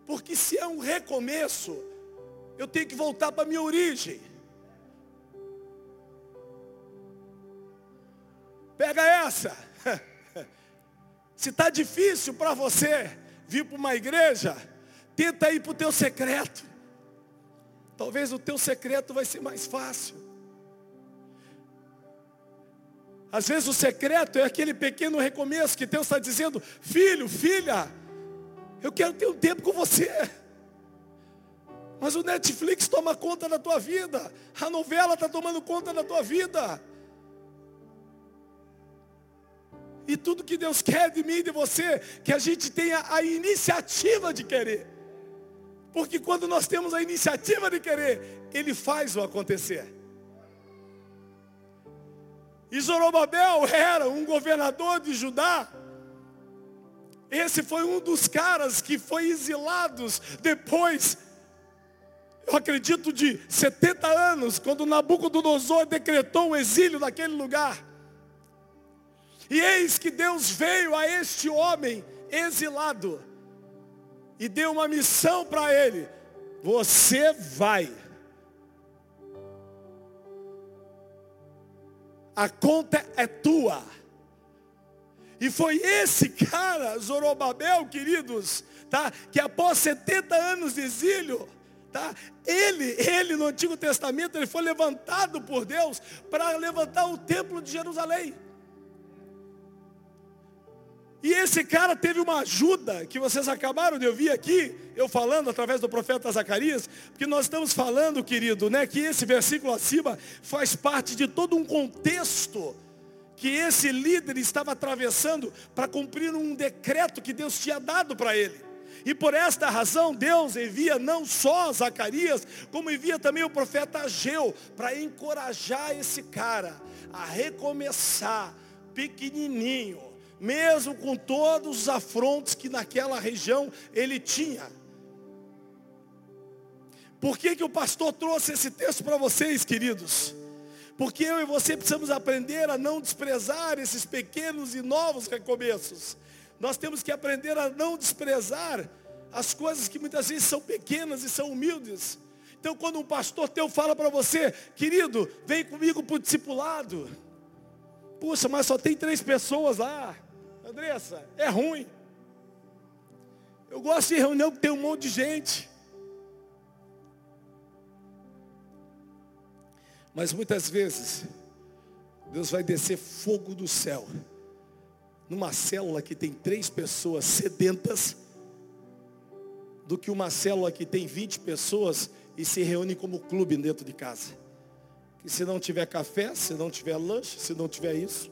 Porque se é um recomeço, eu tenho que voltar para a minha origem. Pega essa. Se está difícil para você vir para uma igreja, tenta ir para o teu secreto. Talvez o teu secreto vai ser mais fácil. Às vezes o secreto é aquele pequeno recomeço que Deus está dizendo, filho, filha, eu quero ter um tempo com você. Mas o Netflix toma conta da tua vida. A novela está tomando conta da tua vida. E tudo que Deus quer de mim e de você, que a gente tenha a iniciativa de querer. Porque quando nós temos a iniciativa de querer, Ele faz o acontecer. E Zorobabel era um governador de Judá. Esse foi um dos caras que foi exilados depois, eu acredito, de 70 anos, quando Nabucodonosor decretou o exílio naquele lugar. E eis que Deus veio a este homem exilado e deu uma missão para ele. Você vai a conta é tua. E foi esse cara, Zorobabel, queridos, tá? Que após 70 anos de exílio, tá? Ele, ele no Antigo Testamento, ele foi levantado por Deus para levantar o templo de Jerusalém. E esse cara teve uma ajuda que vocês acabaram de ouvir aqui, eu falando através do profeta Zacarias, porque nós estamos falando, querido, né, que esse versículo acima faz parte de todo um contexto que esse líder estava atravessando para cumprir um decreto que Deus tinha dado para ele. E por esta razão Deus envia não só Zacarias, como envia também o profeta Ageu para encorajar esse cara a recomeçar pequenininho mesmo com todos os afrontos que naquela região ele tinha. Por que, que o pastor trouxe esse texto para vocês, queridos? Porque eu e você precisamos aprender a não desprezar esses pequenos e novos recomeços. Nós temos que aprender a não desprezar as coisas que muitas vezes são pequenas e são humildes. Então, quando um pastor teu fala para você, querido, vem comigo para o discipulado. Puxa, mas só tem três pessoas lá. Andressa, é ruim. Eu gosto de reunião que tem um monte de gente. Mas muitas vezes, Deus vai descer fogo do céu. Numa célula que tem três pessoas sedentas, do que uma célula que tem 20 pessoas e se reúne como clube dentro de casa. Que se não tiver café, se não tiver lanche, se não tiver isso,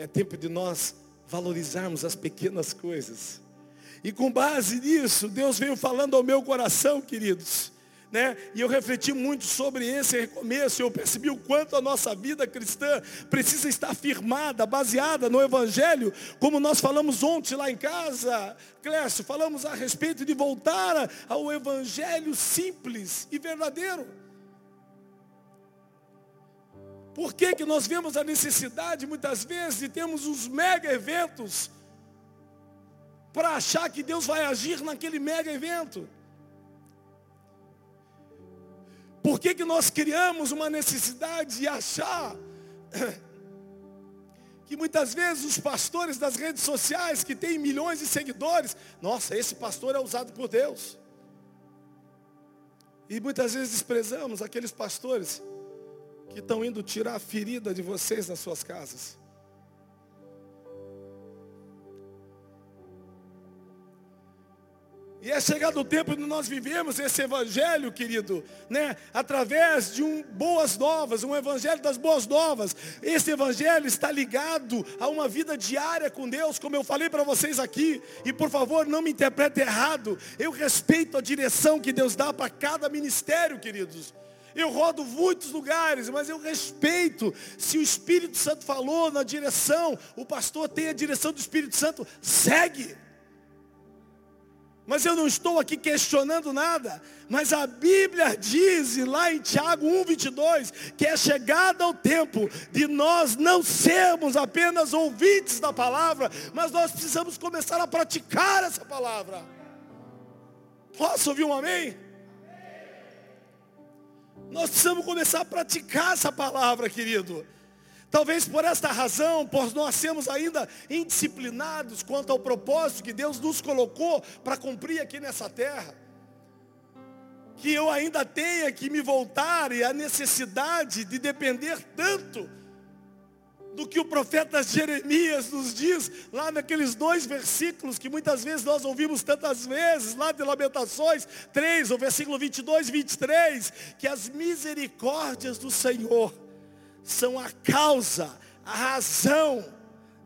É tempo de nós valorizarmos as pequenas coisas. E com base nisso, Deus veio falando ao meu coração, queridos. Né? E eu refleti muito sobre esse recomeço, eu percebi o quanto a nossa vida cristã precisa estar firmada, baseada no Evangelho, como nós falamos ontem lá em casa, Clécio, falamos a respeito de voltar ao Evangelho simples e verdadeiro. Por que, que nós vemos a necessidade, muitas vezes, de termos uns mega eventos para achar que Deus vai agir naquele mega evento? Por que, que nós criamos uma necessidade de achar que muitas vezes os pastores das redes sociais que têm milhões de seguidores, nossa, esse pastor é usado por Deus. E muitas vezes desprezamos aqueles pastores que estão indo tirar a ferida de vocês nas suas casas. E é chegado o tempo de nós vivemos esse evangelho, querido, né? Através de um boas novas, um evangelho das boas novas. Esse evangelho está ligado a uma vida diária com Deus, como eu falei para vocês aqui. E por favor, não me interprete errado. Eu respeito a direção que Deus dá para cada ministério, queridos. Eu rodo muitos lugares, mas eu respeito. Se o Espírito Santo falou na direção, o pastor tem a direção do Espírito Santo, segue. Mas eu não estou aqui questionando nada. Mas a Bíblia diz lá em Tiago 1,22 que é chegado o tempo de nós não sermos apenas ouvintes da palavra, mas nós precisamos começar a praticar essa palavra. Posso ouvir um amém? Nós precisamos começar a praticar essa palavra, querido. Talvez por esta razão, por nós sermos ainda indisciplinados quanto ao propósito que Deus nos colocou para cumprir aqui nessa terra, que eu ainda tenha que me voltar e a necessidade de depender tanto do que o profeta Jeremias nos diz, lá naqueles dois versículos que muitas vezes nós ouvimos tantas vezes, lá de Lamentações 3, o versículo 22 e 23, que as misericórdias do Senhor são a causa, a razão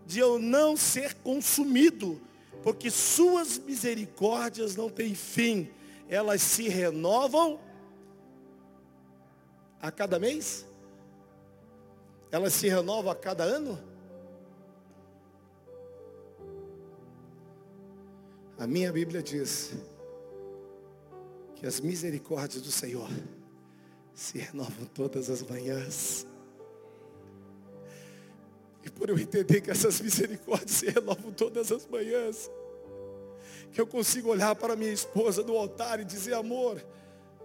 de eu não ser consumido, porque suas misericórdias não têm fim, elas se renovam a cada mês? Elas se renovam a cada ano? A minha Bíblia diz que as misericórdias do Senhor se renovam todas as manhãs. E por eu entender que essas misericórdias se renovam todas as manhãs, que eu consigo olhar para minha esposa no altar e dizer, amor,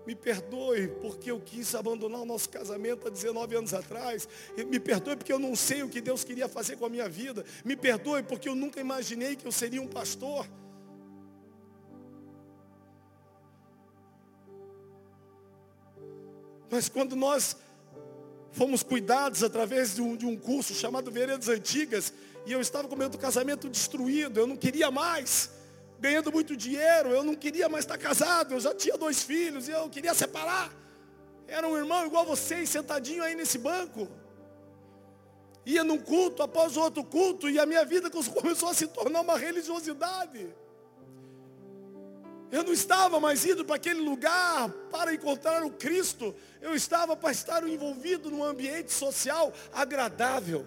me perdoe porque eu quis abandonar o nosso casamento há 19 anos atrás. Me perdoe porque eu não sei o que Deus queria fazer com a minha vida. Me perdoe porque eu nunca imaginei que eu seria um pastor. Mas quando nós fomos cuidados através de um, de um curso chamado Veredas Antigas, e eu estava com o meu casamento destruído, eu não queria mais, ganhando muito dinheiro, eu não queria mais estar casado, eu já tinha dois filhos, e eu queria separar. Era um irmão igual vocês, sentadinho aí nesse banco. Ia num culto após outro culto, e a minha vida começou a se tornar uma religiosidade. Eu não estava mais indo para aquele lugar para encontrar o Cristo. Eu estava para estar envolvido num ambiente social agradável.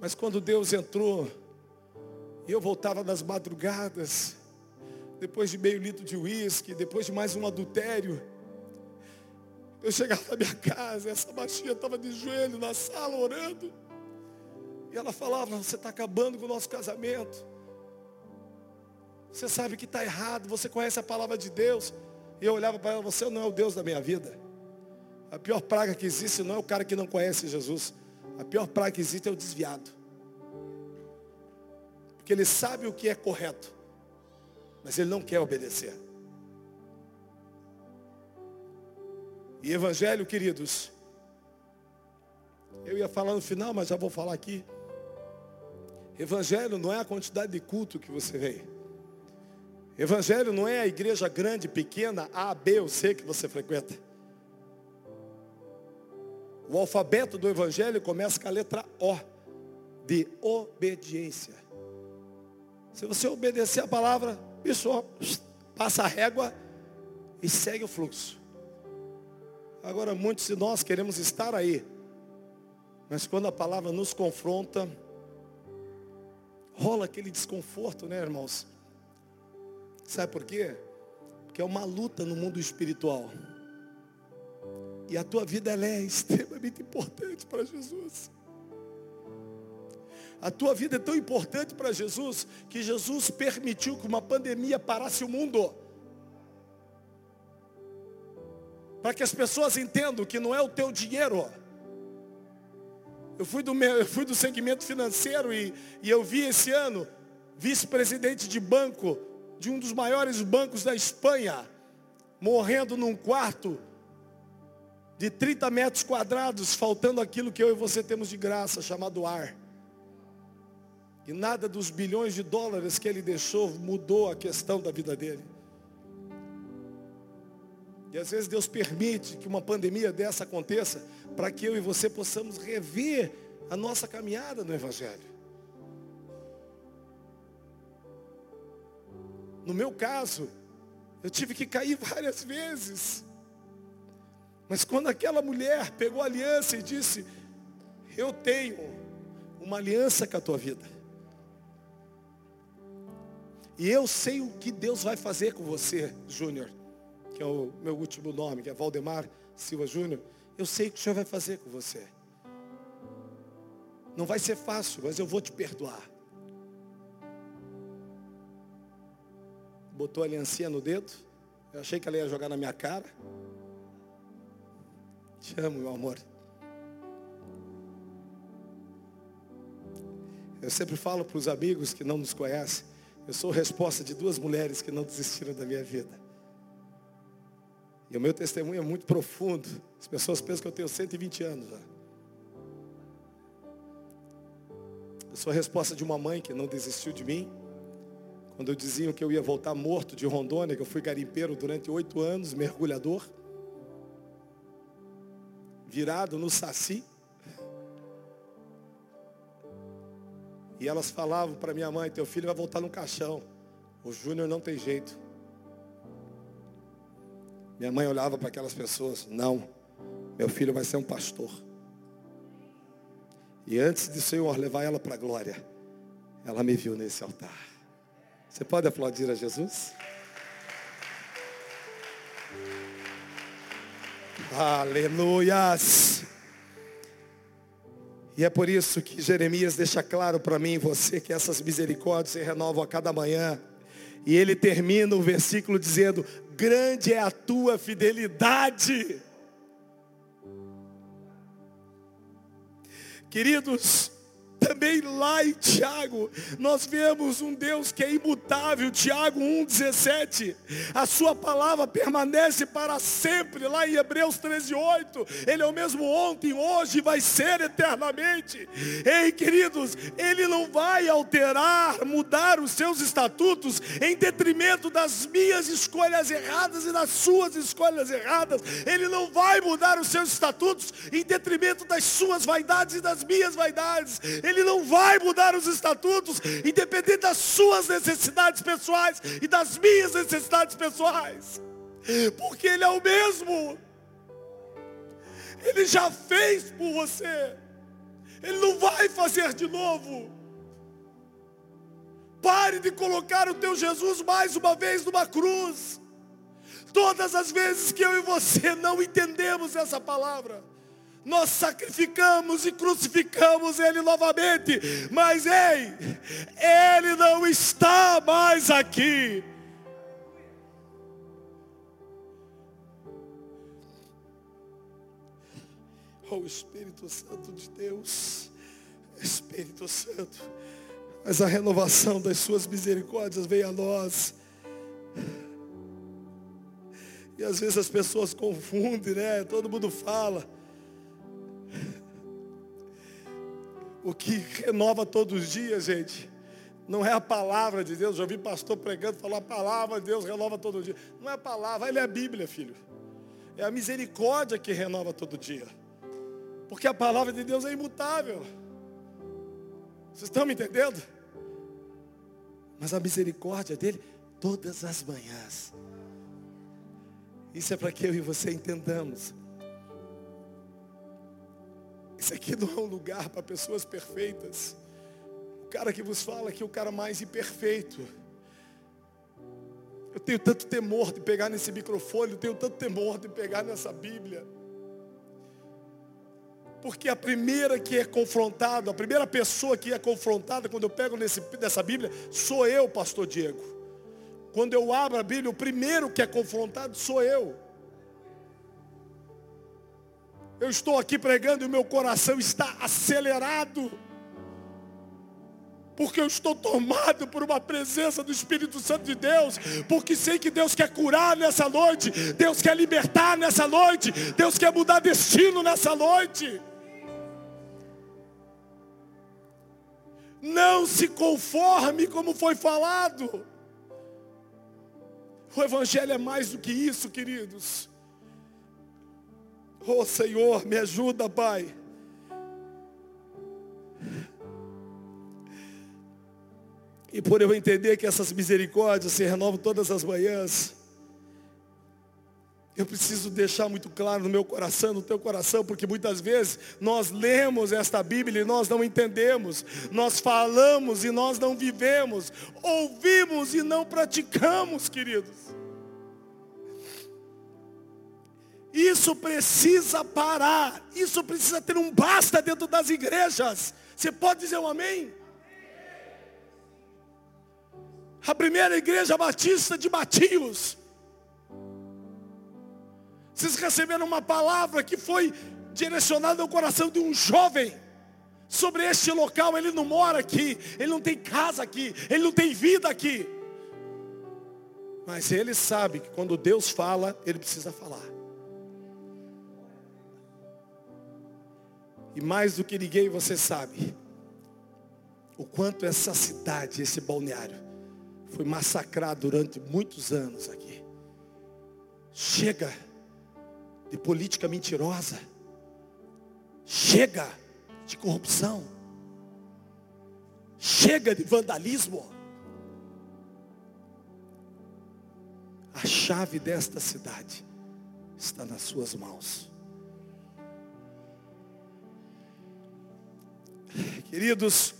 Mas quando Deus entrou, e eu voltava nas madrugadas, depois de meio litro de uísque, depois de mais um adultério, eu chegava na minha casa, essa baixinha estava de joelho na sala orando. E ela falava, você está acabando com o nosso casamento. Você sabe que está errado, você conhece a palavra de Deus. E eu olhava para ela, você não é o Deus da minha vida. A pior praga que existe não é o cara que não conhece Jesus. A pior praga que existe é o desviado. Porque ele sabe o que é correto, mas ele não quer obedecer. E evangelho, queridos, eu ia falar no final, mas já vou falar aqui. Evangelho não é a quantidade de culto que você vem. Evangelho não é a igreja grande, pequena, A, B ou C que você frequenta. O alfabeto do Evangelho começa com a letra O, de obediência. Se você obedecer a palavra, bicho, passa a régua e segue o fluxo. Agora, muitos de nós queremos estar aí, mas quando a palavra nos confronta, rola aquele desconforto, né, irmãos? Sabe por quê? Porque é uma luta no mundo espiritual. E a tua vida ela é extremamente importante para Jesus. A tua vida é tão importante para Jesus que Jesus permitiu que uma pandemia parasse o mundo. Para que as pessoas entendam que não é o teu dinheiro eu fui do, meu, eu fui do segmento financeiro e, e eu vi esse ano vice-presidente de banco de um dos maiores bancos da Espanha morrendo num quarto de 30 metros quadrados, faltando aquilo que eu e você temos de graça, chamado ar. E nada dos bilhões de dólares que ele deixou mudou a questão da vida dele. E às vezes Deus permite que uma pandemia dessa aconteça para que eu e você possamos rever a nossa caminhada no Evangelho. No meu caso, eu tive que cair várias vezes. Mas quando aquela mulher pegou a aliança e disse, eu tenho uma aliança com a tua vida. E eu sei o que Deus vai fazer com você, Júnior, que é o meu último nome, que é Valdemar Silva Júnior. Eu sei o que o Senhor vai fazer com você. Não vai ser fácil, mas eu vou te perdoar. Botou a aliancinha no dedo. Eu achei que ela ia jogar na minha cara. Te amo, meu amor. Eu sempre falo para os amigos que não nos conhecem, eu sou resposta de duas mulheres que não desistiram da minha vida. E o meu testemunho é muito profundo. As pessoas pensam que eu tenho 120 anos já. Eu sou a resposta de uma mãe que não desistiu de mim. Quando diziam que eu ia voltar morto de Rondônia, que eu fui garimpeiro durante oito anos, mergulhador. Virado no saci. E elas falavam para minha mãe, teu filho vai voltar no caixão. O Júnior não tem jeito. Minha mãe olhava para aquelas pessoas, não, meu filho vai ser um pastor. E antes de Senhor levar ela para a glória, ela me viu nesse altar. Você pode aplaudir a Jesus? Aleluias! E é por isso que Jeremias deixa claro para mim e você que essas misericórdias se renovam a cada manhã. E ele termina o versículo dizendo: Grande é a tua fidelidade. Queridos, também lá em Tiago, nós vemos um Deus que é imutável, Tiago 1,17. A sua palavra permanece para sempre, lá em Hebreus 13,8. Ele é o mesmo ontem, hoje, vai ser eternamente. Ei, queridos, Ele não vai alterar, mudar os seus estatutos em detrimento das minhas escolhas erradas e das suas escolhas erradas. Ele não vai mudar os seus estatutos em detrimento das suas vaidades e das minhas vaidades. Ele não vai mudar os estatutos, independente das suas necessidades pessoais e das minhas necessidades pessoais. Porque Ele é o mesmo. Ele já fez por você. Ele não vai fazer de novo. Pare de colocar o teu Jesus mais uma vez numa cruz. Todas as vezes que eu e você não entendemos essa palavra, nós sacrificamos e crucificamos Ele novamente, mas ei, Ele não está mais aqui. Oh Espírito Santo de Deus, Espírito Santo, mas a renovação das suas misericórdias vem a nós. E às vezes as pessoas confundem, né? Todo mundo fala. O que renova todos os dias, gente, não é a palavra de Deus. Já ouvi pastor pregando, falar a palavra de Deus renova todo dia. Não é a palavra, ele é a Bíblia, filho. É a misericórdia que renova todo dia. Porque a palavra de Deus é imutável. Vocês estão me entendendo? Mas a misericórdia dele, todas as manhãs. Isso é para que eu e você entendamos isso aqui não é um lugar para pessoas perfeitas. O cara que vos fala aqui é o cara mais imperfeito. Eu tenho tanto temor de pegar nesse microfone, eu tenho tanto temor de pegar nessa Bíblia. Porque a primeira que é confrontada, a primeira pessoa que é confrontada quando eu pego nesse, nessa Bíblia, sou eu, pastor Diego. Quando eu abro a Bíblia, o primeiro que é confrontado sou eu. Eu estou aqui pregando e meu coração está acelerado. Porque eu estou tomado por uma presença do Espírito Santo de Deus. Porque sei que Deus quer curar nessa noite. Deus quer libertar nessa noite. Deus quer mudar destino nessa noite. Não se conforme como foi falado. O Evangelho é mais do que isso, queridos. Oh Senhor, me ajuda, Pai. E por eu entender que essas misericórdias se renovam todas as manhãs, Eu preciso deixar muito claro no meu coração, no teu coração, porque muitas vezes nós lemos esta Bíblia e nós não entendemos, nós falamos e nós não vivemos, ouvimos e não praticamos, queridos. Isso precisa parar, isso precisa ter um basta dentro das igrejas. Você pode dizer um amém? A primeira igreja batista de Matios vocês receberam uma palavra que foi direcionada ao coração de um jovem sobre este local. Ele não mora aqui, ele não tem casa aqui, ele não tem vida aqui. Mas ele sabe que quando Deus fala, ele precisa falar. E mais do que ninguém você sabe o quanto essa cidade, esse balneário, foi massacrado durante muitos anos aqui. Chega de política mentirosa. Chega de corrupção. Chega de vandalismo. A chave desta cidade está nas suas mãos. Queridos,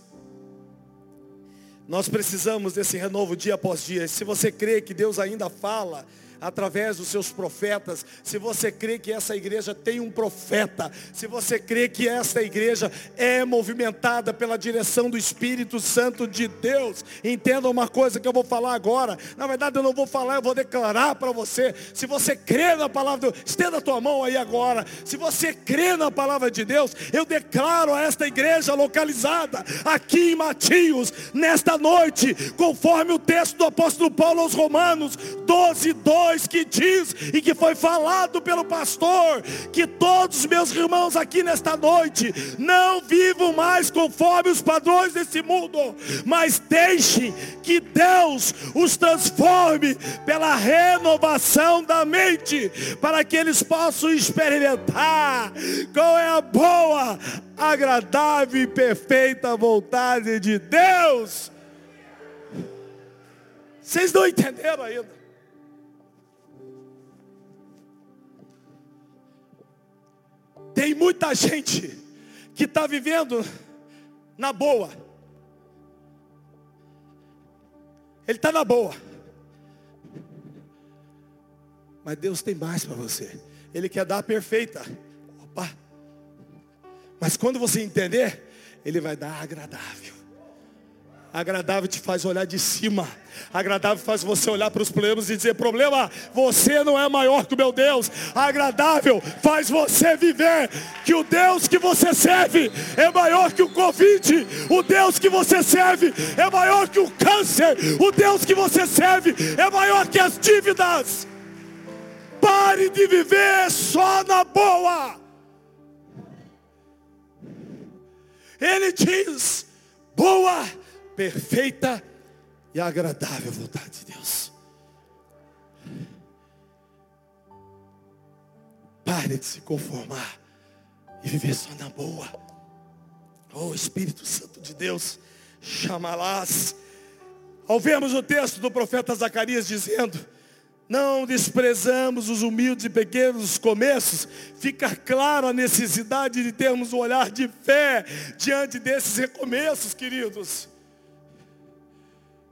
nós precisamos desse renovo dia após dia. Se você crê que Deus ainda fala, através dos seus profetas, se você crê que essa igreja tem um profeta, se você crê que essa igreja é movimentada pela direção do Espírito Santo de Deus, entenda uma coisa que eu vou falar agora. Na verdade eu não vou falar, eu vou declarar para você. Se você crê na palavra de Deus, estenda a tua mão aí agora. Se você crê na palavra de Deus, eu declaro a esta igreja localizada aqui em Matios, nesta noite, conforme o texto do apóstolo Paulo aos Romanos 12, 12 que diz e que foi falado pelo pastor, que todos meus irmãos aqui nesta noite não vivam mais conforme os padrões desse mundo, mas deixem que Deus os transforme pela renovação da mente, para que eles possam experimentar qual é a boa, agradável e perfeita vontade de Deus. Vocês não entenderam ainda? Tem muita gente que está vivendo na boa. Ele está na boa. Mas Deus tem mais para você. Ele quer dar a perfeita. Opa. Mas quando você entender, Ele vai dar agradável. Agradável te faz olhar de cima. Agradável faz você olhar para os problemas e dizer: problema, você não é maior que o meu Deus. Agradável faz você viver que o Deus que você serve é maior que o Covid. O Deus que você serve é maior que o câncer. O Deus que você serve é maior que as dívidas. Pare de viver só na boa. Ele diz: boa perfeita e agradável vontade de Deus. Pare de se conformar e viver só na boa. Oh Espírito Santo de Deus, chamalás. Ao vermos o texto do profeta Zacarias dizendo, não desprezamos os humildes e pequenos começos, fica claro a necessidade de termos um olhar de fé diante desses recomeços, queridos.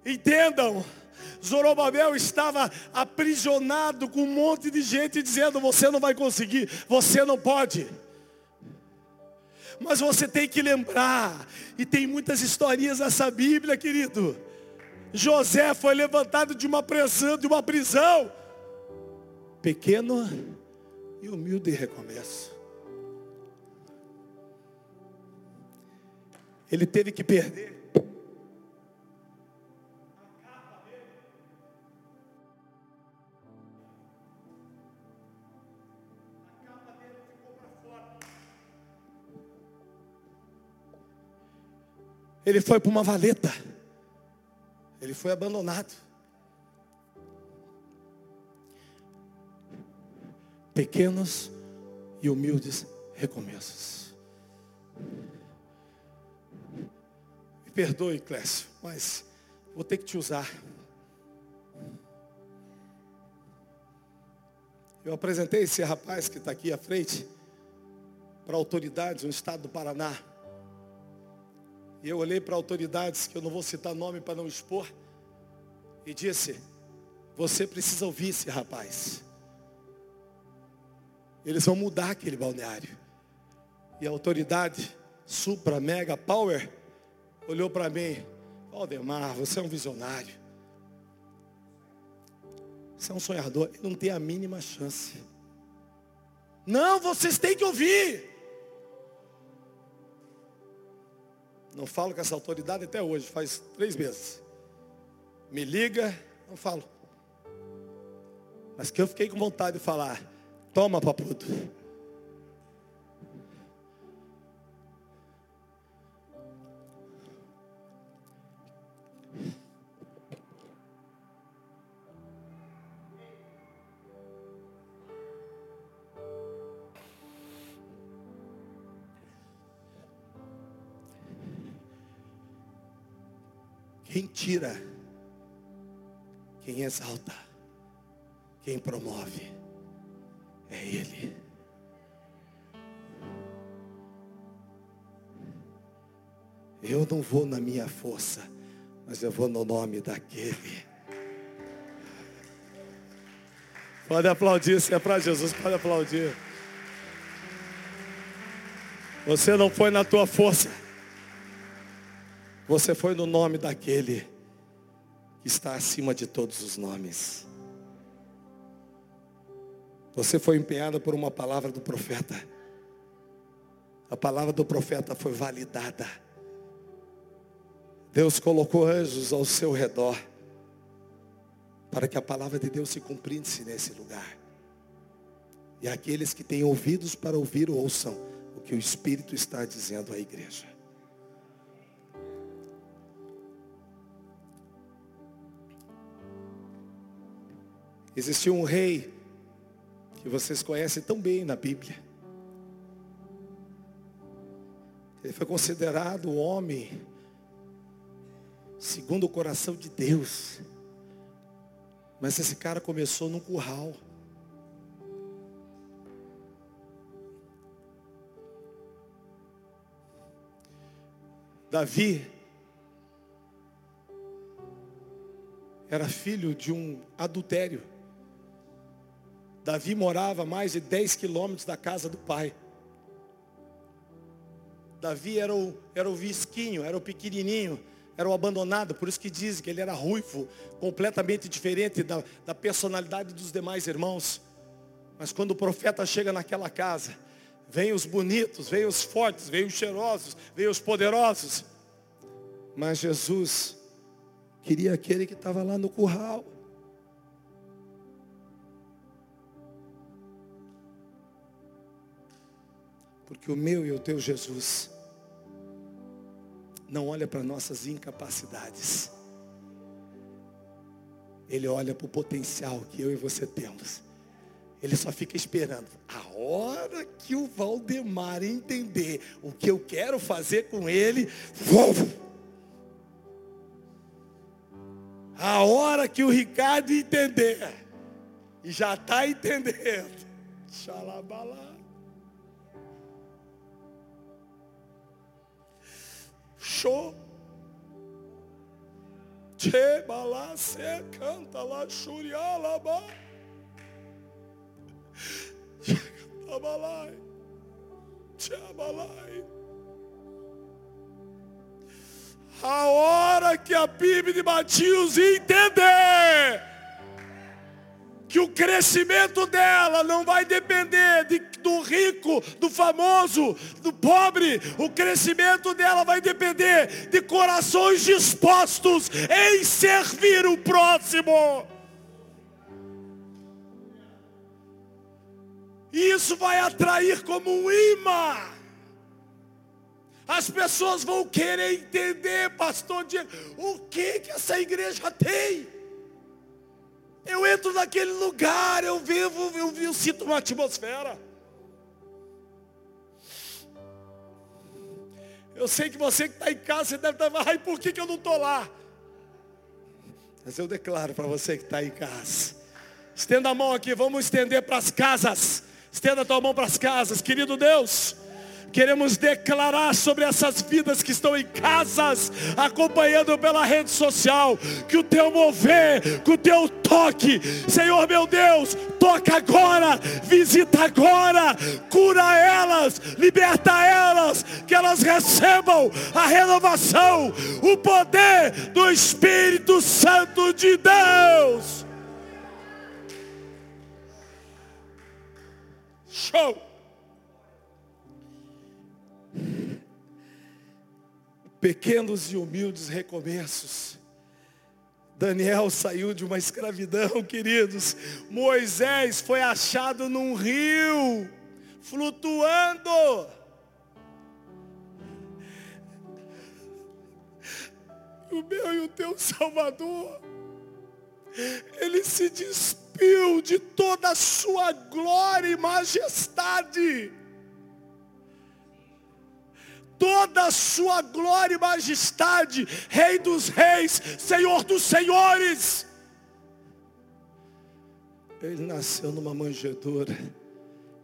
Entendam, Zorobabel estava aprisionado com um monte de gente dizendo: Você não vai conseguir, você não pode. Mas você tem que lembrar, e tem muitas historinhas nessa Bíblia, querido. José foi levantado de uma prisão, de uma prisão, pequeno e humilde recomeço. Ele teve que perder Ele foi para uma valeta. Ele foi abandonado. Pequenos e humildes recomeços. Me perdoe, Clécio, mas vou ter que te usar. Eu apresentei esse rapaz que está aqui à frente para autoridades no estado do Paraná. E eu olhei para autoridades, que eu não vou citar nome para não expor, e disse, você precisa ouvir esse rapaz. Eles vão mudar aquele balneário. E a autoridade, Supra, Mega, Power, olhou para mim, Valdemar, você é um visionário. Você é um sonhador, ele não tem a mínima chance. Não, vocês têm que ouvir. Não falo com essa autoridade até hoje, faz três meses. Me liga, não falo. Mas que eu fiquei com vontade de falar, toma papudo. Quem tira, quem exalta, quem promove, é Ele. Eu não vou na minha força, mas eu vou no nome daquele. Pode aplaudir, se é para Jesus, pode aplaudir. Você não foi na tua força. Você foi no nome daquele que está acima de todos os nomes. Você foi empenhada por uma palavra do profeta. A palavra do profeta foi validada. Deus colocou anjos ao seu redor para que a palavra de Deus se cumprisse nesse lugar. E aqueles que têm ouvidos para ouvir, ouçam o que o Espírito está dizendo à igreja. Existiu um rei que vocês conhecem tão bem na Bíblia. Ele foi considerado o homem segundo o coração de Deus. Mas esse cara começou num curral. Davi era filho de um adultério. Davi morava a mais de 10 quilômetros da casa do pai. Davi era o, era o visquinho, era o pequenininho, era o abandonado, por isso que dizem que ele era ruivo, completamente diferente da, da personalidade dos demais irmãos. Mas quando o profeta chega naquela casa, vem os bonitos, vem os fortes, vem os cheirosos, vem os poderosos. Mas Jesus queria aquele que estava lá no curral. Porque o meu e o teu Jesus não olha para nossas incapacidades. Ele olha para o potencial que eu e você temos. Ele só fica esperando. A hora que o Valdemar entender o que eu quero fazer com ele, vou. A hora que o Ricardo entender, e já está entendendo. Xalabalá. Show. Che balase canta lá xurialaba. Tabalai. Tchabalai. A hora que a PIB de Matias entender que o crescimento dela não vai depender de, do rico, do famoso, do pobre. O crescimento dela vai depender de corações dispostos em servir o próximo. E isso vai atrair como um imã. As pessoas vão querer entender, pastor Diego, o que que essa igreja tem. Eu entro naquele lugar, eu vivo, eu, eu sinto uma atmosfera. Eu sei que você que está em casa, você deve estar, ai, por que, que eu não estou lá? Mas eu declaro para você que está em casa, Estenda a mão aqui, vamos estender para as casas. Estenda a tua mão para as casas, querido Deus. Queremos declarar sobre essas vidas que estão em casas, acompanhando pela rede social, que o teu mover, que o teu toque, Senhor meu Deus, toca agora, visita agora, cura elas, liberta elas, que elas recebam a renovação, o poder do Espírito Santo de Deus. Show! Pequenos e humildes recomeços. Daniel saiu de uma escravidão, queridos. Moisés foi achado num rio, flutuando. O meu e o teu Salvador, ele se despiu de toda a sua glória e majestade toda a sua glória e majestade, Rei dos reis, Senhor dos senhores. Ele nasceu numa manjedoura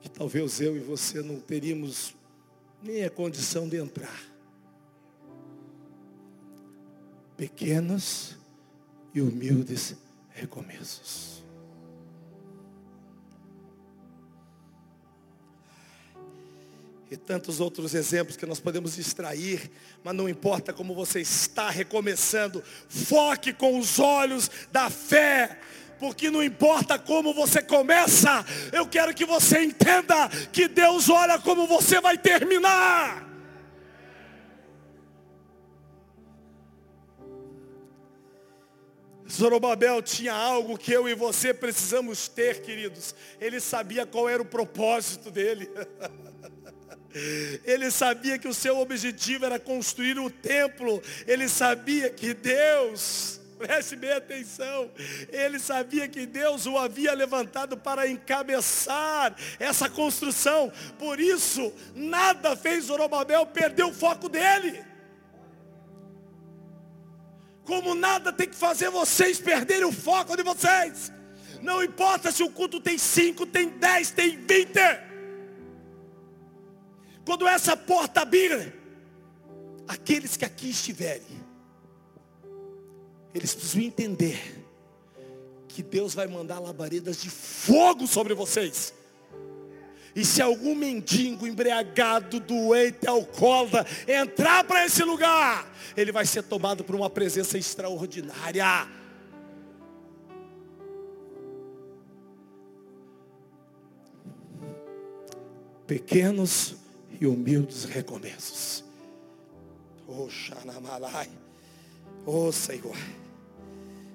que talvez eu e você não teríamos nem a condição de entrar. Pequenos e humildes recomeços. E tantos outros exemplos que nós podemos extrair, mas não importa como você está recomeçando, foque com os olhos da fé, porque não importa como você começa, eu quero que você entenda que Deus olha como você vai terminar. Zorobabel tinha algo que eu e você precisamos ter, queridos. Ele sabia qual era o propósito dele. Ele sabia que o seu objetivo era construir o templo. Ele sabia que Deus, preste bem atenção, ele sabia que Deus o havia levantado para encabeçar essa construção. Por isso, nada fez Zorobabel perder o foco dele. Como nada tem que fazer vocês perderem o foco de vocês. Não importa se o culto tem cinco, tem dez, tem vinte. Quando essa porta abrir, aqueles que aqui estiverem, eles precisam entender que Deus vai mandar labaredas de fogo sobre vocês. E se algum mendigo embriagado, doente, alcoólatra entrar para esse lugar, ele vai ser tomado por uma presença extraordinária. Pequenos e humildes recomeços. Oh, Xanamalai. Oh, Senhor.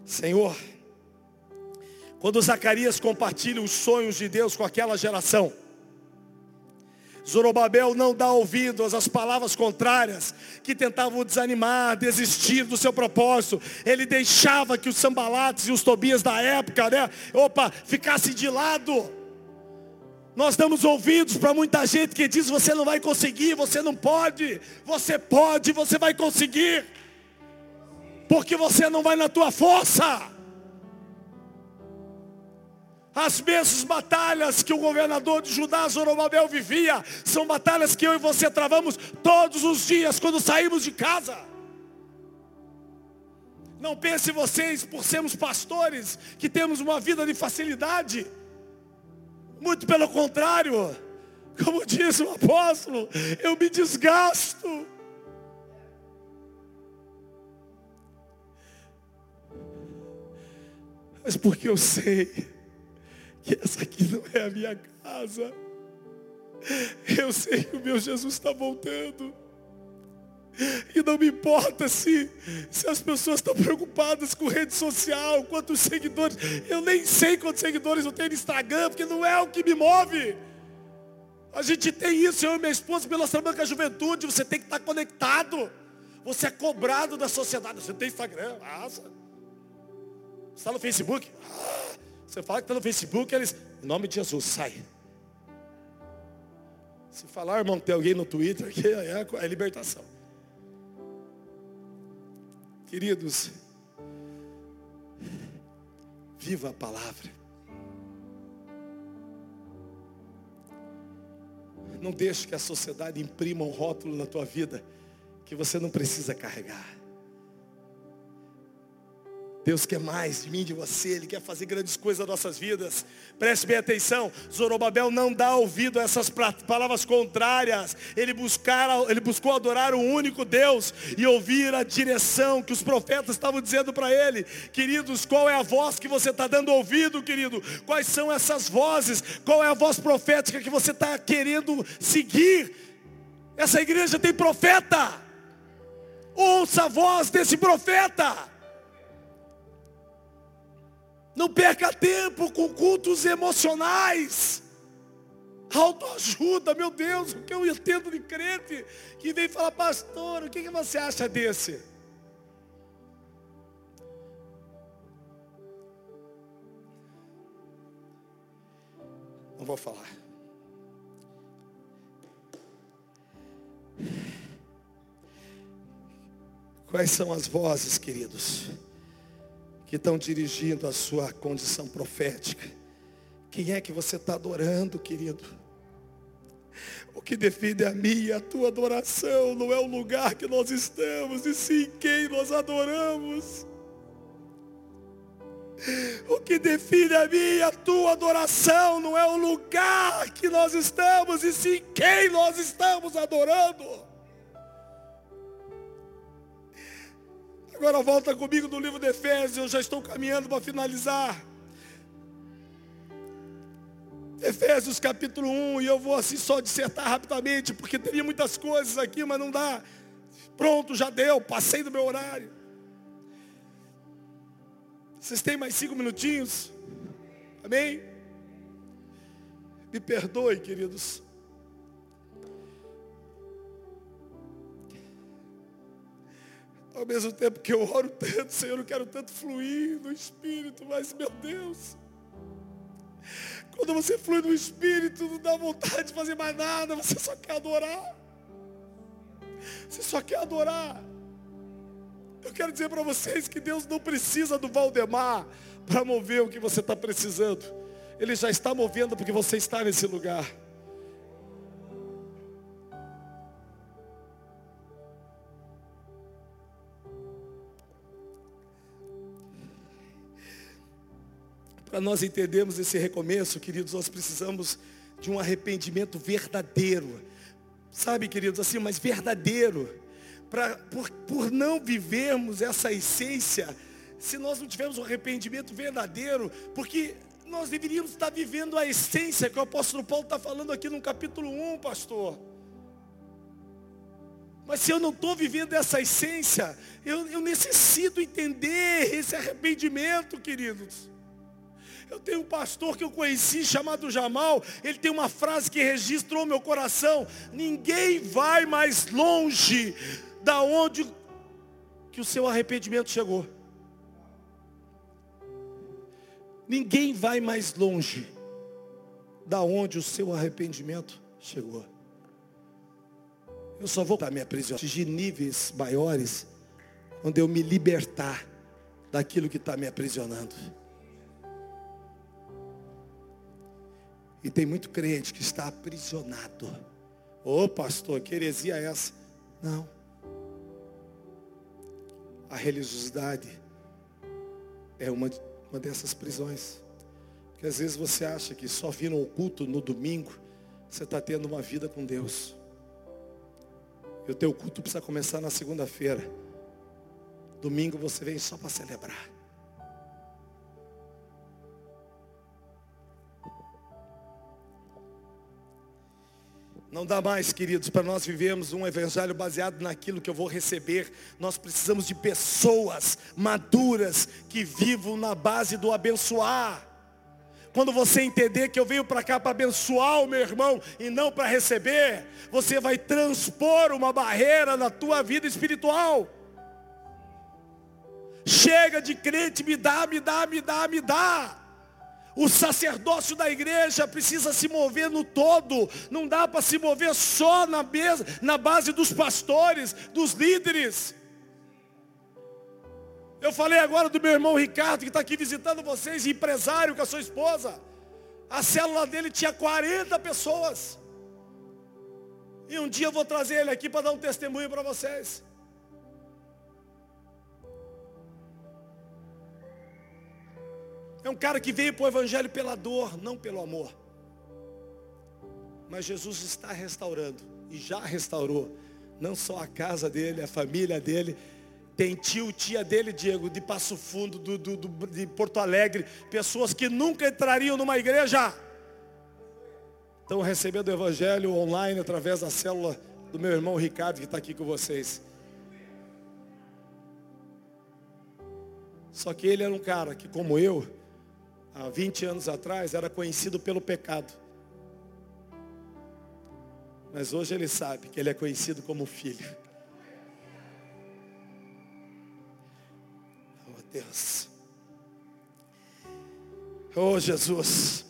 Senhor, quando Zacarias compartilha os sonhos de Deus com aquela geração, Zorobabel não dá ouvidos às palavras contrárias que tentavam desanimar, desistir do seu propósito. Ele deixava que os sambalates e os tobias da época, né, opa, ficassem de lado. Nós damos ouvidos para muita gente que diz você não vai conseguir, você não pode. Você pode, você vai conseguir. Porque você não vai na tua força. As mesmas batalhas que o governador de Judá, Zorobabel, vivia, são batalhas que eu e você travamos todos os dias quando saímos de casa. Não pense vocês, por sermos pastores, que temos uma vida de facilidade. Muito pelo contrário, como diz o apóstolo, eu me desgasto. Mas porque eu sei que essa aqui não é a minha casa. Eu sei que o meu Jesus está voltando. E não me importa se, se as pessoas estão preocupadas com rede social, quantos seguidores. Eu nem sei quantos seguidores eu tenho no Instagram, porque não é o que me move. A gente tem isso, eu e minha esposa, pela Salamanca Juventude, você tem que estar conectado. Você é cobrado da sociedade. Você tem Instagram? Nossa. Você está no Facebook? Você fala que está no Facebook, eles. Em nome de Jesus, sai. Se falar, irmão, tem alguém no Twitter, que é a libertação. Queridos, viva a palavra. Não deixe que a sociedade imprima um rótulo na tua vida que você não precisa carregar. Deus quer mais de mim, de você, Ele quer fazer grandes coisas nas nossas vidas. Preste bem atenção, Zorobabel não dá ouvido a essas palavras contrárias. Ele, buscar, ele buscou adorar o único Deus e ouvir a direção que os profetas estavam dizendo para ele. Queridos, qual é a voz que você está dando ouvido, querido? Quais são essas vozes? Qual é a voz profética que você está querendo seguir? Essa igreja tem profeta. Ouça a voz desse profeta. Não perca tempo com cultos emocionais. Autoajuda, meu Deus, o que eu entendo de crente que vem falar, pastor, o que, que você acha desse? Não vou falar. Quais são as vozes, queridos? Que estão dirigindo a sua condição profética. Quem é que você está adorando, querido? O que define a minha a tua adoração não é o lugar que nós estamos, e sim quem nós adoramos. O que define a minha a tua adoração não é o lugar que nós estamos, e sim quem nós estamos adorando. Agora volta comigo no livro de Efésios, eu já estou caminhando para finalizar. Efésios capítulo 1, e eu vou assim só dissertar rapidamente, porque teria muitas coisas aqui, mas não dá. Pronto, já deu, passei do meu horário. Vocês têm mais cinco minutinhos? Amém? Me perdoe, queridos. Ao mesmo tempo que eu oro tanto, Senhor, eu quero tanto fluir no Espírito, mas meu Deus, quando você flui no Espírito, não dá vontade de fazer mais nada, você só quer adorar. Você só quer adorar. Eu quero dizer para vocês que Deus não precisa do Valdemar para mover o que você está precisando. Ele já está movendo porque você está nesse lugar. Para nós entendermos esse recomeço, queridos, nós precisamos de um arrependimento verdadeiro. Sabe, queridos, assim, mas verdadeiro. Pra, por, por não vivermos essa essência, se nós não tivermos um arrependimento verdadeiro, porque nós deveríamos estar vivendo a essência que o apóstolo Paulo está falando aqui no capítulo 1, pastor. Mas se eu não estou vivendo essa essência, eu, eu necessito entender esse arrependimento, queridos. Eu tenho um pastor que eu conheci chamado Jamal, ele tem uma frase que registrou meu coração: ninguém vai mais longe da onde que o seu arrependimento chegou. Ninguém vai mais longe da onde o seu arrependimento chegou. Eu só vou para me aprisionar de níveis maiores quando eu me libertar daquilo que está me aprisionando. E tem muito crente que está aprisionado. Ô oh, pastor, que heresia é essa? Não. A religiosidade é uma, uma dessas prisões. Porque às vezes você acha que só vindo ao culto no domingo, você está tendo uma vida com Deus. E o teu culto precisa começar na segunda-feira. Domingo você vem só para celebrar. Não dá mais, queridos, para nós vivermos um evangelho baseado naquilo que eu vou receber. Nós precisamos de pessoas maduras que vivam na base do abençoar. Quando você entender que eu venho para cá para abençoar o meu irmão e não para receber, você vai transpor uma barreira na tua vida espiritual. Chega de crente, me dá, me dá, me dá, me dá. O sacerdócio da igreja precisa se mover no todo. Não dá para se mover só na, mesa, na base dos pastores, dos líderes. Eu falei agora do meu irmão Ricardo, que está aqui visitando vocês, empresário com a sua esposa. A célula dele tinha 40 pessoas. E um dia eu vou trazer ele aqui para dar um testemunho para vocês. É um cara que veio para o Evangelho pela dor, não pelo amor. Mas Jesus está restaurando e já restaurou não só a casa dele, a família dele. Tem tio, tia dele, Diego, de Passo Fundo, do, do, do, de Porto Alegre, pessoas que nunca entrariam numa igreja. Estão recebendo o Evangelho online através da célula do meu irmão Ricardo, que está aqui com vocês. Só que ele era um cara que, como eu, há 20 anos atrás, era conhecido pelo pecado. Mas hoje ele sabe que ele é conhecido como filho. Oh Deus. Oh Jesus.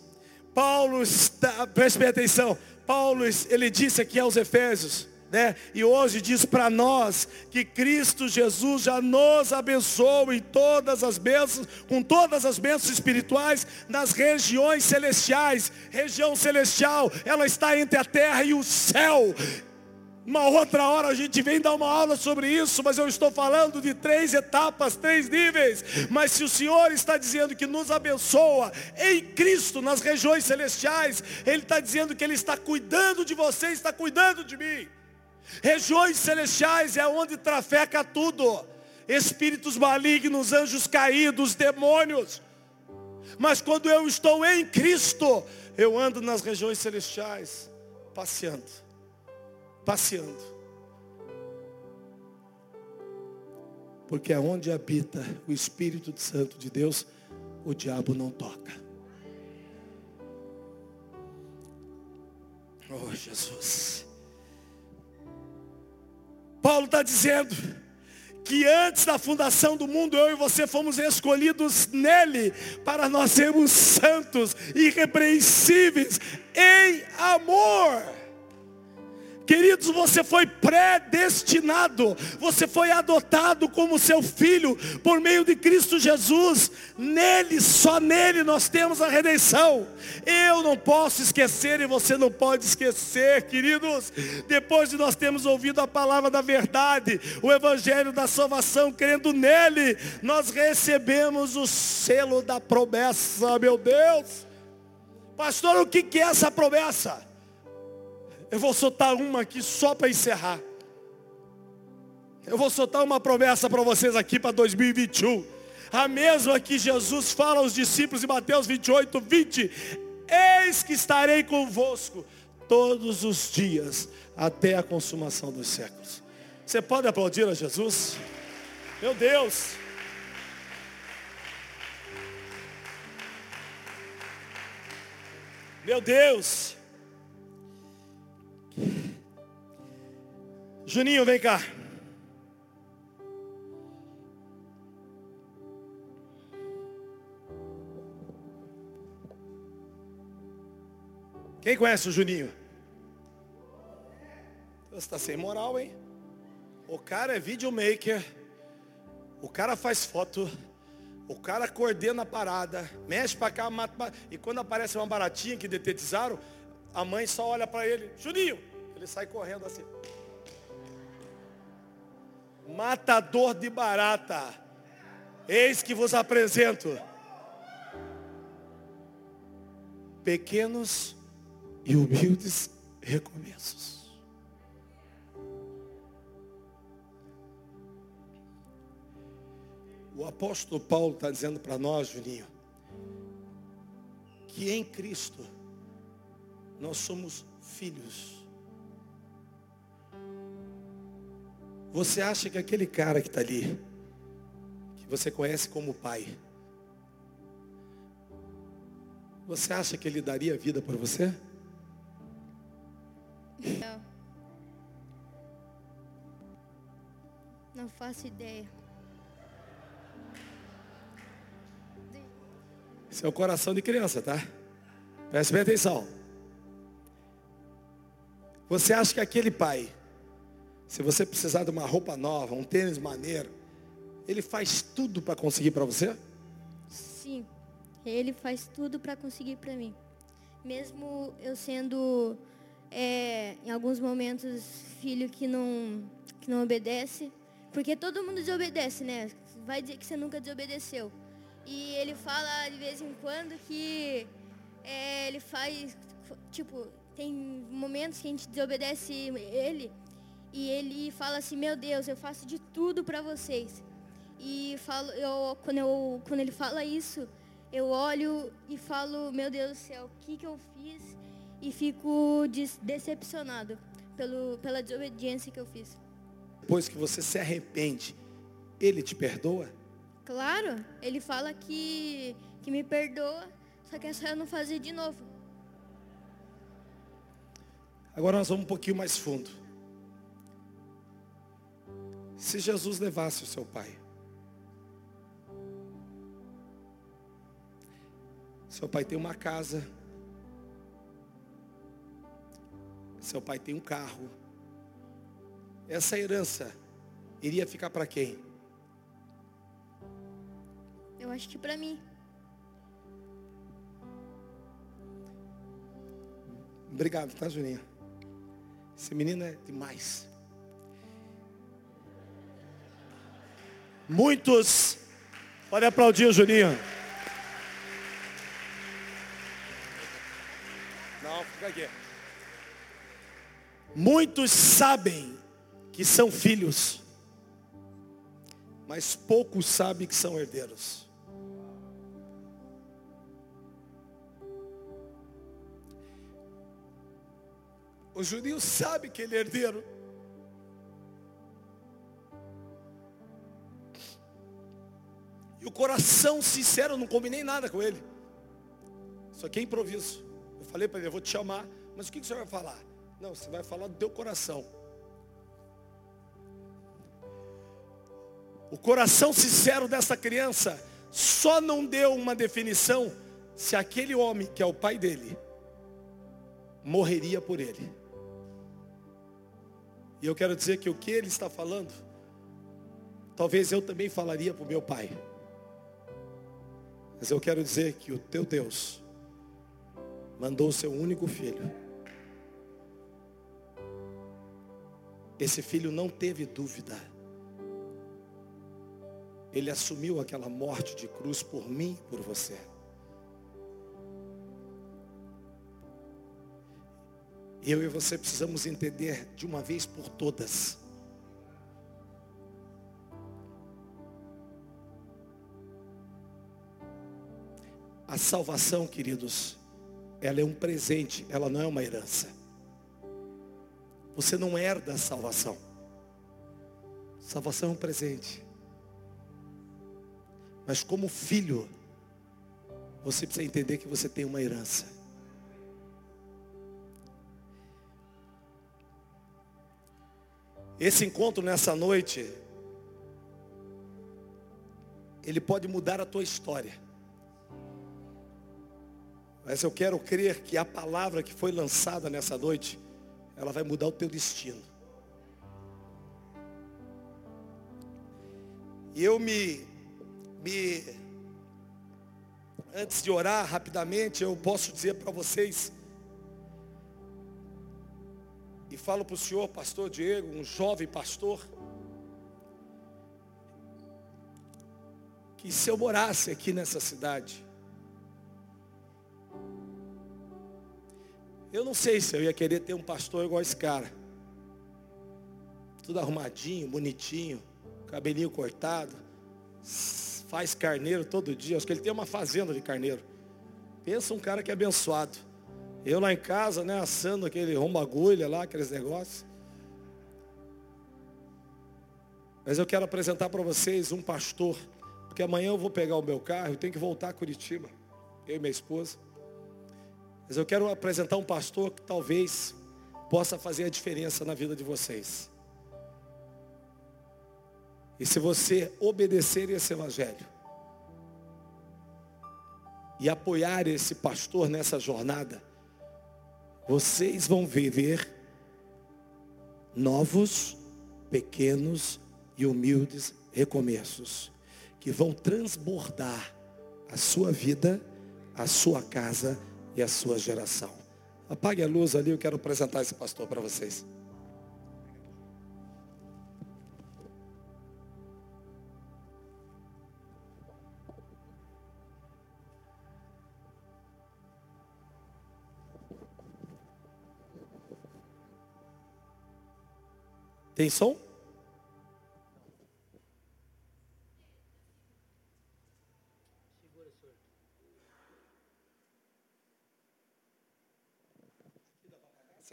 Paulo está, preste atenção. Paulo, ele disse aqui aos Efésios, né? E hoje diz para nós que Cristo Jesus já nos abençoou em todas as bênçãos, com todas as bênçãos espirituais nas regiões celestiais. Região celestial, ela está entre a terra e o céu. Uma outra hora a gente vem dar uma aula sobre isso, mas eu estou falando de três etapas, três níveis. Mas se o Senhor está dizendo que nos abençoa em Cristo, nas regiões celestiais, Ele está dizendo que Ele está cuidando de você, está cuidando de mim. Regiões celestiais é onde trafeca tudo. Espíritos malignos, anjos caídos, demônios. Mas quando eu estou em Cristo, eu ando nas regiões celestiais, passeando. Passeando. Porque aonde habita o Espírito Santo de Deus, o diabo não toca. Oh Jesus. Paulo está dizendo que antes da fundação do mundo, eu e você fomos escolhidos nele para nós sermos santos, irrepreensíveis, em amor. Queridos, você foi predestinado, você foi adotado como seu filho por meio de Cristo Jesus. Nele, só nele nós temos a redenção. Eu não posso esquecer e você não pode esquecer, queridos. Depois de nós termos ouvido a palavra da verdade, o evangelho da salvação, crendo nele, nós recebemos o selo da promessa, meu Deus. Pastor, o que é essa promessa? Eu vou soltar uma aqui só para encerrar. Eu vou soltar uma promessa para vocês aqui para 2021. A mesma que Jesus fala aos discípulos em Mateus 28, 20. Eis que estarei convosco todos os dias até a consumação dos séculos. Você pode aplaudir a Jesus? Meu Deus! Meu Deus! Juninho, vem cá. Quem conhece o Juninho? Você está sem moral, hein? O cara é videomaker. O cara faz foto. O cara coordena a parada. Mexe para cá, mata pra... E quando aparece uma baratinha que detetizaram, a mãe só olha para ele. Juninho. Ele sai correndo assim matador de barata. Eis que vos apresento pequenos e humildes recomeços. O apóstolo Paulo está dizendo para nós, Juninho, que em Cristo nós somos filhos. Você acha que aquele cara que está ali, que você conhece como pai, você acha que ele daria vida por você? Não. Não faço ideia. Esse é o coração de criança, tá? Preste bem atenção. Você acha que aquele pai se você precisar de uma roupa nova, um tênis maneiro, ele faz tudo para conseguir para você? Sim, ele faz tudo para conseguir para mim. Mesmo eu sendo é, em alguns momentos, filho que não, que não obedece. Porque todo mundo desobedece, né? Vai dizer que você nunca desobedeceu. E ele fala de vez em quando que é, ele faz, tipo, tem momentos que a gente desobedece ele e ele fala assim, meu Deus, eu faço de tudo para vocês. E falo, eu, quando, eu, quando ele fala isso, eu olho e falo, meu Deus do céu, o que, que eu fiz? E fico decepcionado pelo, pela desobediência que eu fiz. Depois que você se arrepende, ele te perdoa? Claro, ele fala que, que me perdoa, só que é só eu não fazer de novo. Agora nós vamos um pouquinho mais fundo. Se Jesus levasse o seu pai, seu pai tem uma casa, seu pai tem um carro, essa herança iria ficar para quem? Eu acho que para mim. Obrigado, tá, Juninho? Esse menino é demais. Muitos, pode aplaudir o Juninho. Não, fica aqui. Muitos sabem que são filhos, mas poucos sabem que são herdeiros. O judeu sabe que ele é herdeiro. E o coração sincero, eu não combinei nada com ele. Isso aqui é improviso. Eu falei para ele, eu vou te chamar, mas o que, que você vai falar? Não, você vai falar do teu coração. O coração sincero dessa criança só não deu uma definição se aquele homem, que é o pai dele, morreria por ele. E eu quero dizer que o que ele está falando, talvez eu também falaria para o meu pai. Mas eu quero dizer que o teu Deus mandou o seu único filho. Esse filho não teve dúvida. Ele assumiu aquela morte de cruz por mim e por você. Eu e você precisamos entender de uma vez por todas. A salvação, queridos, ela é um presente, ela não é uma herança. Você não herda a salvação. Salvação é um presente. Mas como filho, você precisa entender que você tem uma herança. Esse encontro nessa noite, ele pode mudar a tua história. Mas eu quero crer que a palavra que foi lançada nessa noite, ela vai mudar o teu destino. E eu me, me, antes de orar rapidamente, eu posso dizer para vocês e falo para o senhor, pastor Diego, um jovem pastor, que se eu morasse aqui nessa cidade, eu não sei se eu ia querer ter um pastor igual esse cara. Tudo arrumadinho, bonitinho, cabelinho cortado, faz carneiro todo dia. Acho que ele tem uma fazenda de carneiro. Pensa um cara que é abençoado. Eu lá em casa, né, assando aquele rombo-agulha lá, aqueles negócios. Mas eu quero apresentar para vocês um pastor, porque amanhã eu vou pegar o meu carro e tenho que voltar a Curitiba, eu e minha esposa. Mas eu quero apresentar um pastor que talvez possa fazer a diferença na vida de vocês. E se você obedecer esse evangelho e apoiar esse pastor nessa jornada, vocês vão viver novos, pequenos e humildes recomeços que vão transbordar a sua vida, a sua casa e a sua geração. Apague a luz ali, eu quero apresentar esse pastor para vocês. Tem som? Isso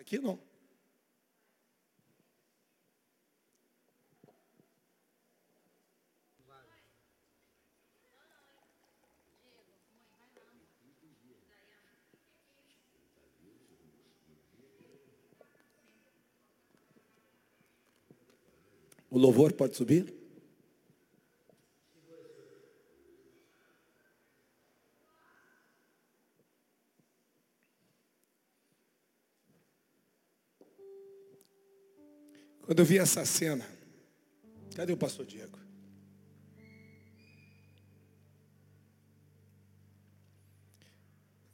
aqui não. O louvor pode subir? Quando eu vi essa cena, cadê o pastor Diego?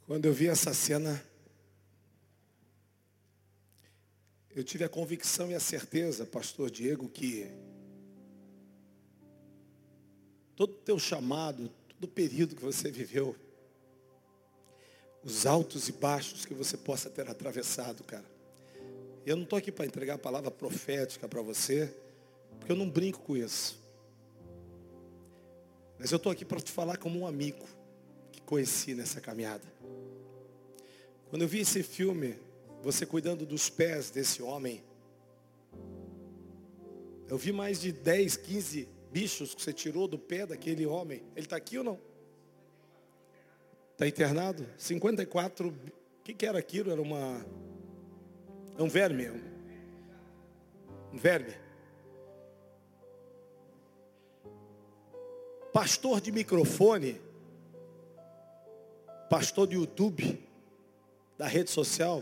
Quando eu vi essa cena, eu tive a convicção e a certeza, pastor Diego, que todo o teu chamado, todo o período que você viveu, os altos e baixos que você possa ter atravessado, cara. Eu não estou aqui para entregar a palavra profética para você, porque eu não brinco com isso. Mas eu estou aqui para te falar como um amigo que conheci nessa caminhada. Quando eu vi esse filme, você cuidando dos pés desse homem, eu vi mais de 10, 15 bichos que você tirou do pé daquele homem. Ele está aqui ou não? Está internado? 54. O que, que era aquilo? Era uma é um verme. Um verme. Pastor de microfone, pastor de YouTube, da rede social,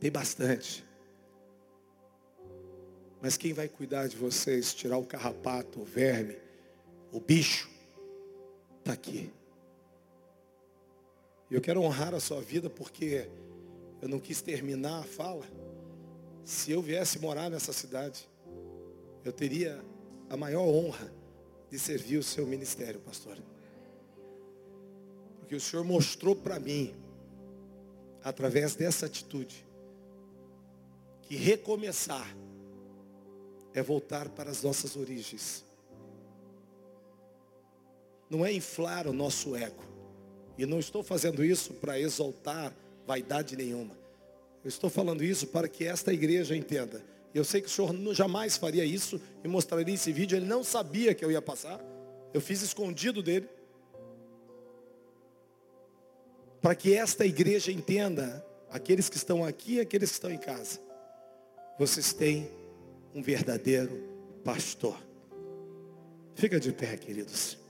tem bastante. Mas quem vai cuidar de vocês, tirar o carrapato, o verme, o bicho, está aqui. Eu quero honrar a sua vida porque eu não quis terminar a fala. Se eu viesse morar nessa cidade, eu teria a maior honra de servir o seu ministério, pastor. Porque o Senhor mostrou para mim, através dessa atitude, que recomeçar é voltar para as nossas origens. Não é inflar o nosso ego. E não estou fazendo isso para exaltar vaidade nenhuma. Eu estou falando isso para que esta igreja entenda. Eu sei que o senhor jamais faria isso e mostraria esse vídeo. Ele não sabia que eu ia passar. Eu fiz escondido dele. Para que esta igreja entenda, aqueles que estão aqui e aqueles que estão em casa. Vocês têm um verdadeiro pastor. Fica de pé, queridos.